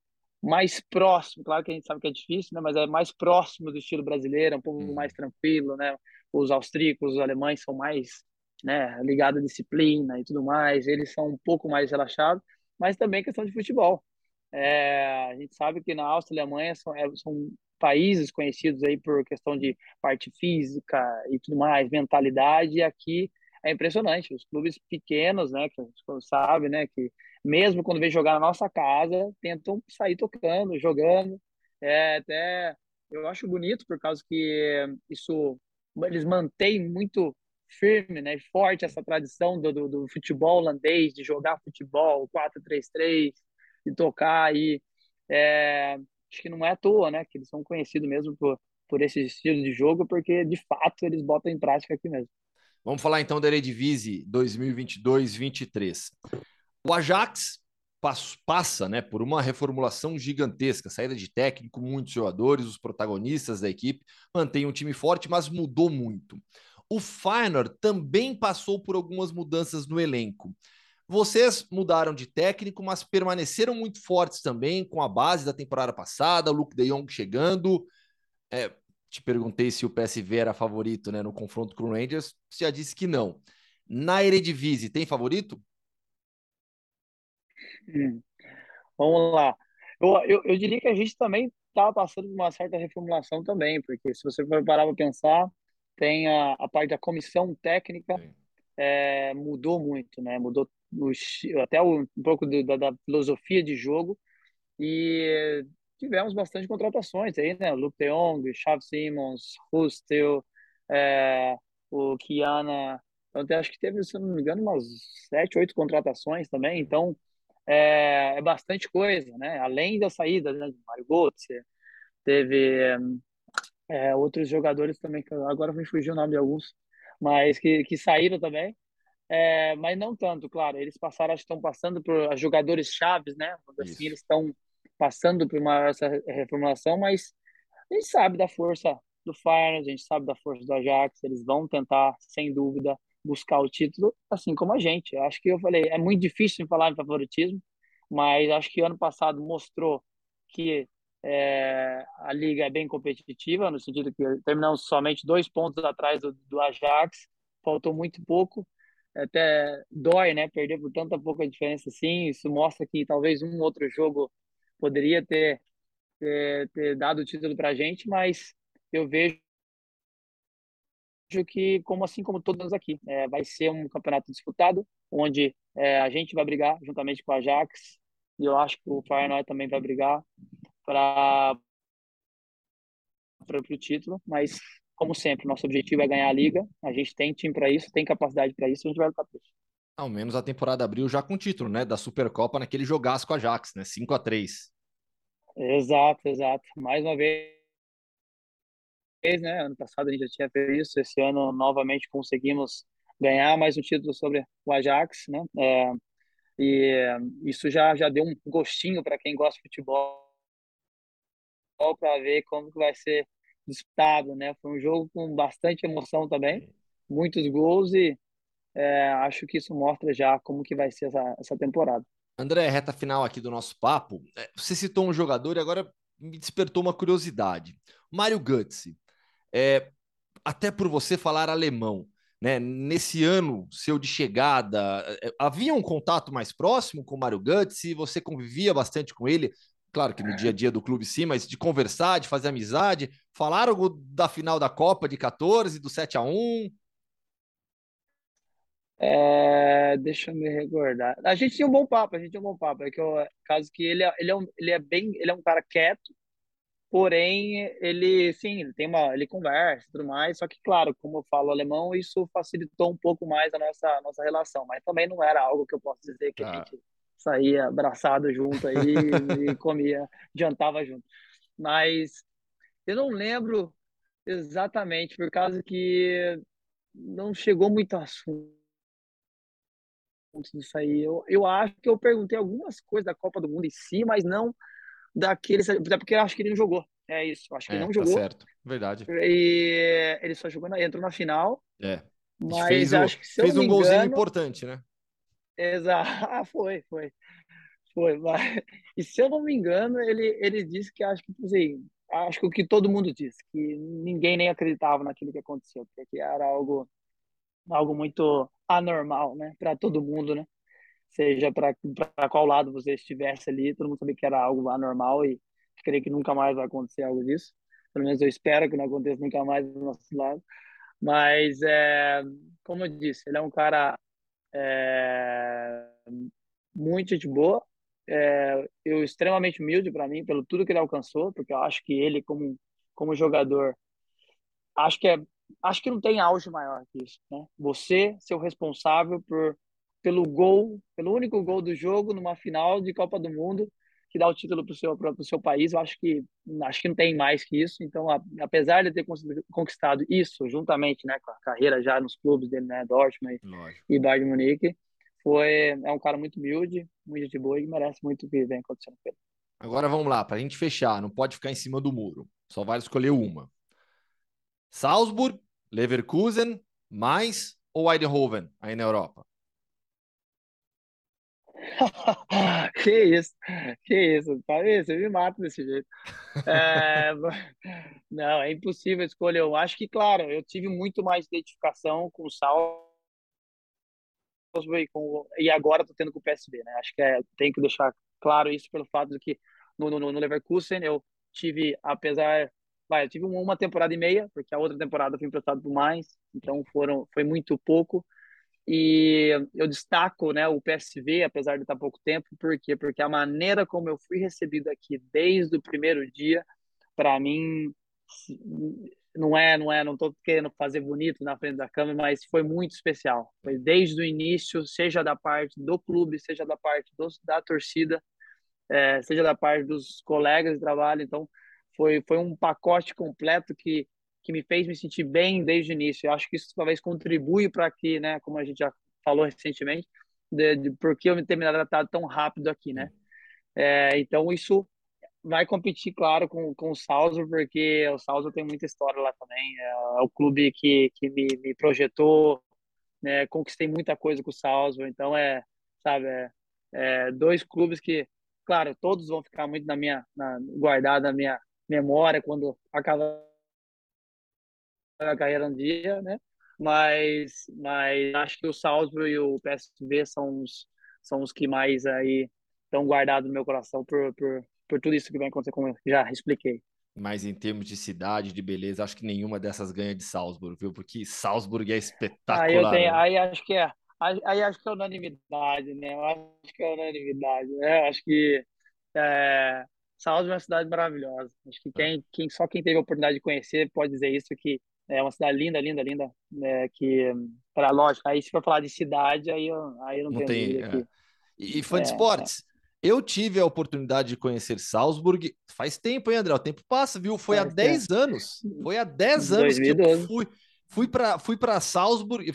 mais próximo, claro que a gente sabe que é difícil, né, mas é mais próximo do estilo brasileiro, é um pouco hum. mais tranquilo, né? Os austríacos, os alemães são mais né, ligado à disciplina e tudo mais, eles são um pouco mais relaxados, mas também questão de futebol. É, a gente sabe que na Áustria e Alemanha são, é, são países conhecidos aí por questão de parte física e tudo mais, mentalidade, e aqui é impressionante. Os clubes pequenos, né, que a gente sabe, né, que mesmo quando vem jogar na nossa casa, tentam sair tocando, jogando. É, até eu acho bonito por causa que isso eles mantêm muito firme, né, forte essa tradição do, do, do futebol holandês, de jogar futebol 4-3-3, de tocar aí. É, acho que não é à toa, né, que eles são conhecidos mesmo por, por esse estilo de jogo, porque de fato eles botam em prática aqui mesmo. Vamos falar então da Eredivisie 2022-23. O Ajax passa né, por uma reformulação gigantesca, saída de técnico, muitos jogadores, os protagonistas da equipe, mantém um time forte, mas mudou muito. O Feyenoord também passou por algumas mudanças no elenco. Vocês mudaram de técnico, mas permaneceram muito fortes também, com a base da temporada passada, o Luke de Jong chegando. É, te perguntei se o PSV era favorito né, no confronto com o Rangers, você já disse que não. Na Eredivisie, tem favorito? Hum. Vamos lá. Eu, eu, eu, diria que a gente também está passando por uma certa reformulação também, porque se você for parar para pensar, tem a, a parte da comissão técnica, é, mudou muito, né? Mudou até um pouco do, da, da, filosofia de jogo e tivemos bastante contratações aí, né? Luke de Jong, Xavi Simons, Hustel, é, o Kiana. Então, acho que teve, se não me engano, umas sete, oito contratações também. Então, é, é bastante coisa, né? Além da saída né, de Mario Götze, teve é, outros jogadores também, que agora me fugiu o nome de alguns, mas que, que saíram também. É, mas não tanto, claro. Eles passaram, acho que estão passando por jogadores chaves, né? Assim, eles estão passando por uma essa reformulação, mas a gente sabe da força do Feyenoord, a gente sabe da força do Ajax, eles vão tentar, sem dúvida, buscar o título, assim como a gente. Acho que eu falei, é muito difícil falar em favoritismo, mas acho que ano passado mostrou que é, a liga é bem competitiva, no sentido que terminamos somente dois pontos atrás do, do Ajax, faltou muito pouco, até dói, né, perder por tanta pouca diferença assim, isso mostra que talvez um outro jogo poderia ter, ter, ter dado o título para a gente, mas eu vejo que, como assim como todos aqui, é, vai ser um campeonato disputado, onde é, a gente vai brigar juntamente com a Ajax, e eu acho que o Feyenoord também vai brigar para o título, mas como sempre, nosso objetivo é ganhar a liga. A gente tem time para isso, tem capacidade para isso, a gente vai lutar por isso. Ao menos a temporada abriu já com título, né? Da Supercopa naquele jogaço com a Ajax, né? 5 a 3 Exato, exato. Mais uma vez, né? Ano passado a gente já tinha feito isso, esse ano novamente conseguimos ganhar mais um título sobre o Ajax, né? É, e isso já, já deu um gostinho para quem gosta de futebol para ver como que vai ser disputado, né? Foi um jogo com bastante emoção também, muitos gols e é, acho que isso mostra já como que vai ser essa, essa temporada. André, reta final aqui do nosso papo. É, você citou um jogador e agora me despertou uma curiosidade. Mário Götze. É, até por você falar alemão, né? Nesse ano seu de chegada, é, havia um contato mais próximo com o Mário Götze? Você convivia bastante com ele? Claro que no dia a dia do clube sim, mas de conversar, de fazer amizade. Falaram da final da Copa de 14, do 7 a 1 é, deixa eu me recordar. A gente tinha um bom papo, a gente tinha um bom papo. É que eu, caso que ele, é, ele, é um, ele é bem, ele é um cara quieto, porém ele, sim, ele tem uma, ele conversa, tudo mais. Só que, claro, como eu falo alemão, isso facilitou um pouco mais a nossa, a nossa relação. Mas também não era algo que eu posso dizer que a ah. gente saía abraçado junto aí e comia, jantava junto. Mas eu não lembro exatamente, por causa que não chegou muito assunto disso aí. Eu, eu acho que eu perguntei algumas coisas da Copa do Mundo em si, mas não daqueles. Até porque eu acho que ele não jogou. É isso. Acho que é, ele não tá jogou. certo. Verdade. E ele só jogou na, entrou na final. É. Mas fez, acho que, fez um golzinho importante, né? Exato. Ah, foi, foi. Foi. Mas... E se eu não me engano, ele, ele disse que acho que, assim, acho que o que todo mundo disse, que ninguém nem acreditava naquilo que aconteceu, porque era algo algo muito anormal, né, para todo mundo, né? Seja para qual lado você estivesse ali, todo mundo sabia que era algo anormal e creio que nunca mais vai acontecer algo disso. Pelo menos eu espero que não aconteça nunca mais do nosso lado. Mas, é, como eu disse, ele é um cara é, muito gente boa, é, eu extremamente humilde para mim pelo tudo que ele alcançou, porque eu acho que ele como como jogador, acho que é acho que não tem auge maior que isso, né? Você ser o responsável por pelo gol, pelo único gol do jogo numa final de Copa do Mundo que dá o título para o seu pro seu país, eu acho que acho que não tem mais que isso. Então, a, apesar de ter conquistado isso juntamente, né, com a carreira já nos clubes dele, né, Dortmund Lógico. e Bayern Munique, foi é um cara muito humilde, muito de boa e merece muito o que vem acontecendo com ele. Agora vamos lá, para a gente fechar, não pode ficar em cima do muro. Só vale escolher uma. Salzburg, Leverkusen, mais ou Eindhoven aí na Europa? que isso, que isso, você me mata desse jeito. É, não, é impossível escolher. Eu acho que, claro, eu tive muito mais identificação com o Salzburg e, com, e agora estou tendo com o PSV, né? Acho que é, tem que deixar claro isso pelo fato de que no, no, no Leverkusen eu tive, apesar, vai, eu tive uma temporada e meia, porque a outra temporada fui emprestado por mais, então foram, foi muito pouco. E eu destaco né, o PSV, apesar de estar pouco tempo, por quê? Porque a maneira como eu fui recebido aqui desde o primeiro dia, para mim, não é, não é, não estou querendo fazer bonito na frente da câmera, mas foi muito especial. Foi desde o início, seja da parte do clube, seja da parte do, da torcida, é, seja da parte dos colegas de trabalho. Então, foi, foi um pacote completo que, que me fez me sentir bem desde o início. Eu acho que isso talvez contribui para que, né, como a gente já falou recentemente, de, de por que eu me terminar tratado tão rápido aqui, né? É, então, isso vai competir, claro, com, com o Salzburg, porque o Salzburg tem muita história lá também. É, é o clube que, que me, me projetou, né? Conquistei muita coisa com o Salzburg, então é, sabe, é, é, dois clubes que, claro, todos vão ficar muito na minha, na, guardado na minha memória quando acabar a carreira um dia, né? Mas, mas acho que o Salzburg e o PSV são os, são os que mais aí estão guardados no meu coração por, por, por tudo isso que vai acontecer, como eu já expliquei. Mas em termos de cidade, de beleza, acho que nenhuma dessas ganha de Salzburg, viu? Porque Salzburg é espetacular. Aí, eu tenho, né? aí acho que é. Aí, aí, acho que é unanimidade, né? Eu acho que é unanimidade. Né? Eu acho que é, Salzburg é uma cidade maravilhosa. Acho que quem, quem, só quem teve a oportunidade de conhecer pode dizer isso, que é uma cidade linda, linda, linda. Né? Que, para lógico, aí se for falar de cidade, aí eu, aí eu não, não tenho tem. É. E, e fã de é, esportes? Eu tive a oportunidade de conhecer Salzburg faz tempo, hein, André? O tempo passa, viu? Foi faz há 10 anos. Foi há 10 anos 2012. que eu fui. Fui para fui para Salzburg,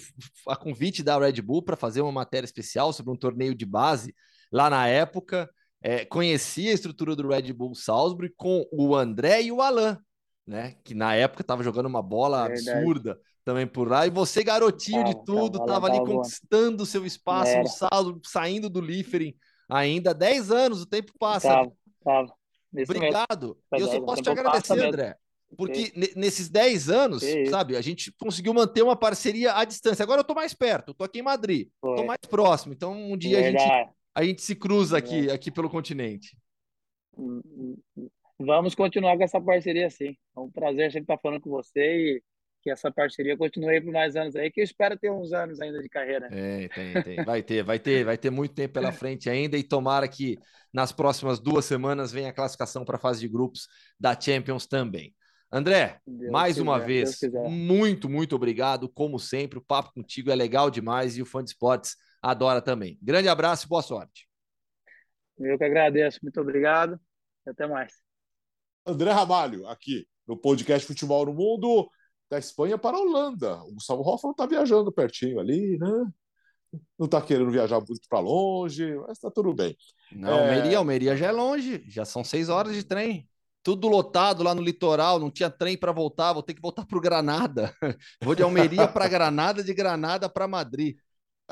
a convite da Red Bull, para fazer uma matéria especial sobre um torneio de base lá na época. É, conheci a estrutura do Red Bull Salzburg com o André e o Alan, né? Que na época estava jogando uma bola Verdade. absurda também por lá. E você, garotinho de tudo, estava ali conquistando o seu espaço no Salzburg, saindo do Liefering ainda 10 anos, o tempo passa. Tava, tava. Obrigado. Eu só posso te agradecer, André. Porque nesses 10 anos, sabe, a gente conseguiu manter uma parceria à distância. Agora eu tô mais perto, eu tô aqui em Madrid, Foi. tô mais próximo. Então, um dia a gente, a gente se cruza aqui, aqui pelo continente. Hum, hum, hum. Vamos continuar com essa parceria assim. É um prazer sempre estar falando com você e que essa parceria continue por mais anos aí, que eu espero ter uns anos ainda de carreira. É, tem, tem. Vai ter, vai ter, vai ter muito tempo pela frente ainda e tomara que nas próximas duas semanas venha a classificação para a fase de grupos da Champions também. André, Deus mais quiser, uma vez, muito, muito obrigado. Como sempre, o papo contigo é legal demais e o fã de esportes adora também. Grande abraço e boa sorte. Eu que agradeço, muito obrigado e até mais. André Ramalho, aqui no podcast Futebol no Mundo da Espanha para a Holanda. O Gustavo Hoffmann está viajando pertinho ali, né? Não está querendo viajar muito para longe, mas está tudo bem. Não, é... Almeria, Almeria já é longe, já são seis horas de trem. Tudo lotado lá no litoral, não tinha trem para voltar, vou ter que voltar para o Granada. Vou de Almeria para Granada, de Granada para Madrid.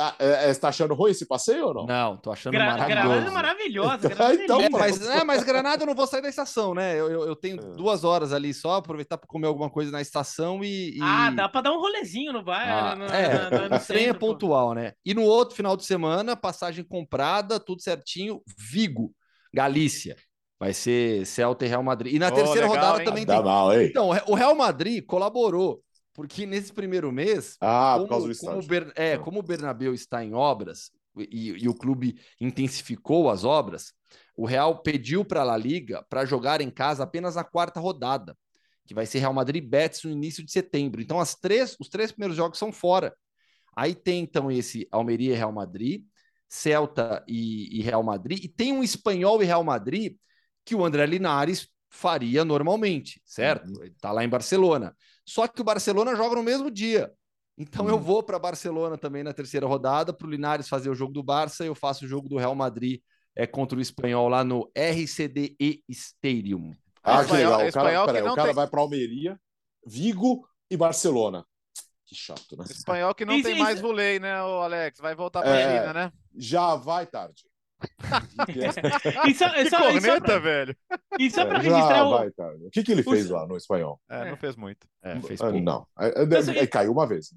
Ah, é, é, você tá achando ruim esse passeio ou não? Não, tô achando Gra maravilhoso. Granada é maravilhosa. Granada é então, é, mas, é, mas Granada eu não vou sair da estação, né? Eu, eu, eu tenho é. duas horas ali só, aproveitar para comer alguma coisa na estação e. e... Ah, dá para dar um rolezinho no bar. Ah, no, é, no, no, no trem é pontual, né? E no outro final de semana, passagem comprada, tudo certinho, Vigo, Galícia. Vai ser Celta e Real Madrid. E na oh, terceira legal, rodada hein? também Dá tem. Mal, hein? Então, o Real Madrid colaborou porque nesse primeiro mês, ah, como, por causa do como, Ber, é, como o Bernabéu está em obras e, e, o clube intensificou as obras, o Real pediu para a La Liga para jogar em casa apenas na quarta rodada, que vai ser Real Madrid Betis no início de setembro. Então, as três, os três primeiros jogos são fora. Aí tem então esse Almeria e Real Madrid, Celta e, e Real Madrid, e tem um espanhol e Real Madrid que o André Linares faria normalmente, certo? Uhum. Ele está lá em Barcelona. Só que o Barcelona joga no mesmo dia. Então uhum. eu vou para Barcelona também na terceira rodada, para o Linares fazer o jogo do Barça, eu faço o jogo do Real Madrid é, contra o Espanhol lá no RCDE Stadium. Ah, que legal. O cara, peraí, o cara tem... vai para Almeria, Vigo e Barcelona. Que chato, né? Espanhol que não isso, tem isso. mais volei, né, o Alex? Vai voltar para é, Arena, né? Já vai tarde. Isso, que isso, corneta, pra... velho. Isso é para registrar o... Vai, tá. o que, que ele fez lá no espanhol? É, não fez muito. É, fez ah, não, é, caiu uma vez.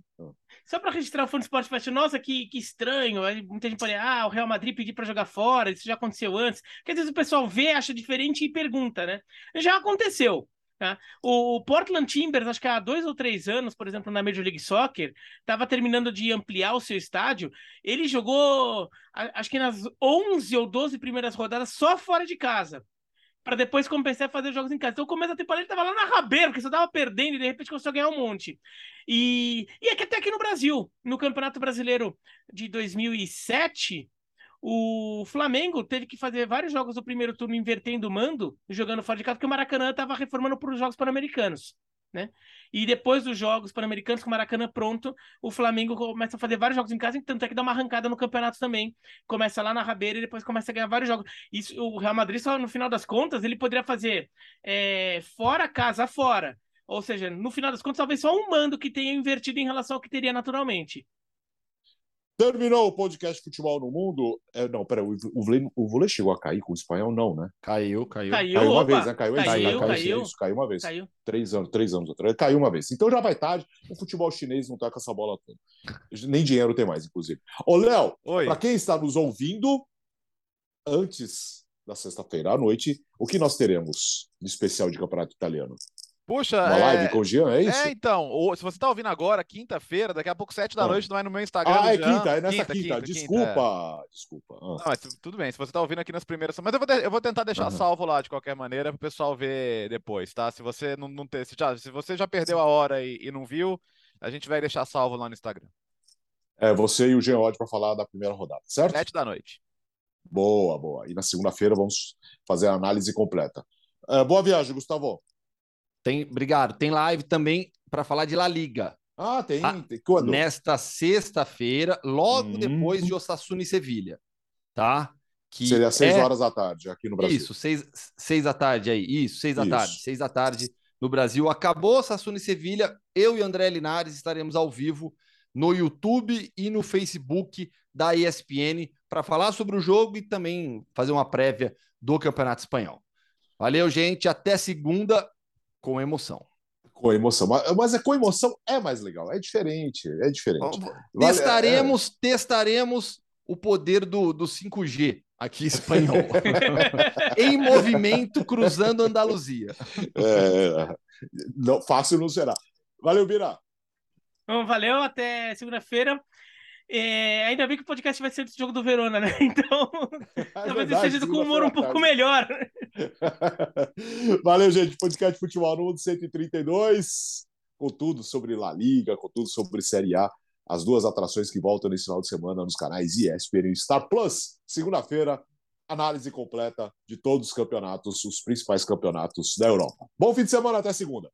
Só para registrar o Fundo Esporte Fest, nossa, que, que estranho. Muita gente pode, ah, o Real Madrid pedir para jogar fora, isso já aconteceu antes. Porque às vezes o pessoal vê, acha diferente e pergunta, né? Já aconteceu. Tá? O Portland Timbers, acho que há dois ou três anos, por exemplo, na Major League Soccer, estava terminando de ampliar o seu estádio. Ele jogou, acho que nas 11 ou 12 primeiras rodadas só fora de casa. Para depois começar a fazer jogos em casa. Então, o começo da temporada ele estava lá na rabeira, porque só estava perdendo e de repente a ganhar um monte. E, e aqui, até aqui no Brasil, no Campeonato Brasileiro de 2007, o Flamengo teve que fazer vários jogos do primeiro turno invertendo o mando, jogando fora de casa, porque o Maracanã estava reformando para os Jogos Pan-Americanos. Né? E depois dos Jogos Pan-Americanos, com o Maracanã pronto, o Flamengo começa a fazer vários jogos em casa, tanto é que dá uma arrancada no campeonato também. Começa lá na rabeira e depois começa a ganhar vários jogos. Isso, o Real Madrid, só no final das contas, ele poderia fazer é, fora casa fora. Ou seja, no final das contas, talvez só um mando que tenha invertido em relação ao que teria naturalmente. Terminou o podcast Futebol no Mundo. É, não, peraí, o, o, o vôlei chegou a cair com o espanhol, não, né? Caiu, caiu. Caiu, caiu uma opa. vez, né? Caiu, caiu, caiu, caiu, caiu. Isso, caiu uma vez. Caiu. Três anos, três anos atrás. Caiu uma vez. Então já vai tarde. O futebol chinês não tá com essa bola toda. Nem dinheiro tem mais, inclusive. Ô, Léo, para quem está nos ouvindo, antes da sexta-feira à noite, o que nós teremos de especial de campeonato italiano? Puxa, Uma live é... com o Jean, é isso? É, então. Se você está ouvindo agora, quinta-feira, daqui a pouco, sete da ah. noite, não vai no meu Instagram. Ah, é Jean. quinta, é nessa quinta. quinta, quinta desculpa, é. desculpa. Ah. Não, tudo bem, se você está ouvindo aqui nas primeiras. Mas eu vou, eu vou tentar deixar uhum. salvo lá de qualquer maneira para o pessoal ver depois, tá? Se você não, não ter. Se, já, se você já perdeu a hora e, e, não viu, a gente vai deixar salvo lá no Instagram. É, você e o Jean Odd para falar da primeira rodada, certo? Sete da noite. Boa, boa. E na segunda-feira vamos fazer a análise completa. Uh, boa viagem, Gustavo. Tem, obrigado. Tem live também para falar de La Liga. Ah, tem. Ah, tem. Quando? Nesta sexta-feira, logo hum. depois de Osasuna e Sevilha. Tá? Que Seria seis é... horas da tarde aqui no Brasil. Isso, seis, seis da tarde aí. Isso, seis da Isso. tarde. Seis da tarde no Brasil. Acabou Osasuna e Sevilha. Eu e André Linares estaremos ao vivo no YouTube e no Facebook da ESPN para falar sobre o jogo e também fazer uma prévia do Campeonato Espanhol. Valeu, gente. Até segunda com emoção. Com emoção. Mas, mas é com emoção é mais legal, é diferente, é diferente. Testaremos, é... testaremos o poder do, do 5G aqui espanhol. em movimento cruzando Andaluzia. É, não, fácil não será. Valeu, Bira. Bom, valeu, até segunda-feira. É, ainda bem que o podcast vai ser do jogo do Verona, né? Então, é talvez verdade, seja com um humor um pouco melhor. Valeu, gente. Podcast Futebol no Mundo 132, com tudo sobre La Liga, com tudo sobre Série A. As duas atrações que voltam nesse final de semana nos canais ESPN e Star Plus. Segunda-feira, análise completa de todos os campeonatos, os principais campeonatos da Europa. Bom fim de semana, até segunda.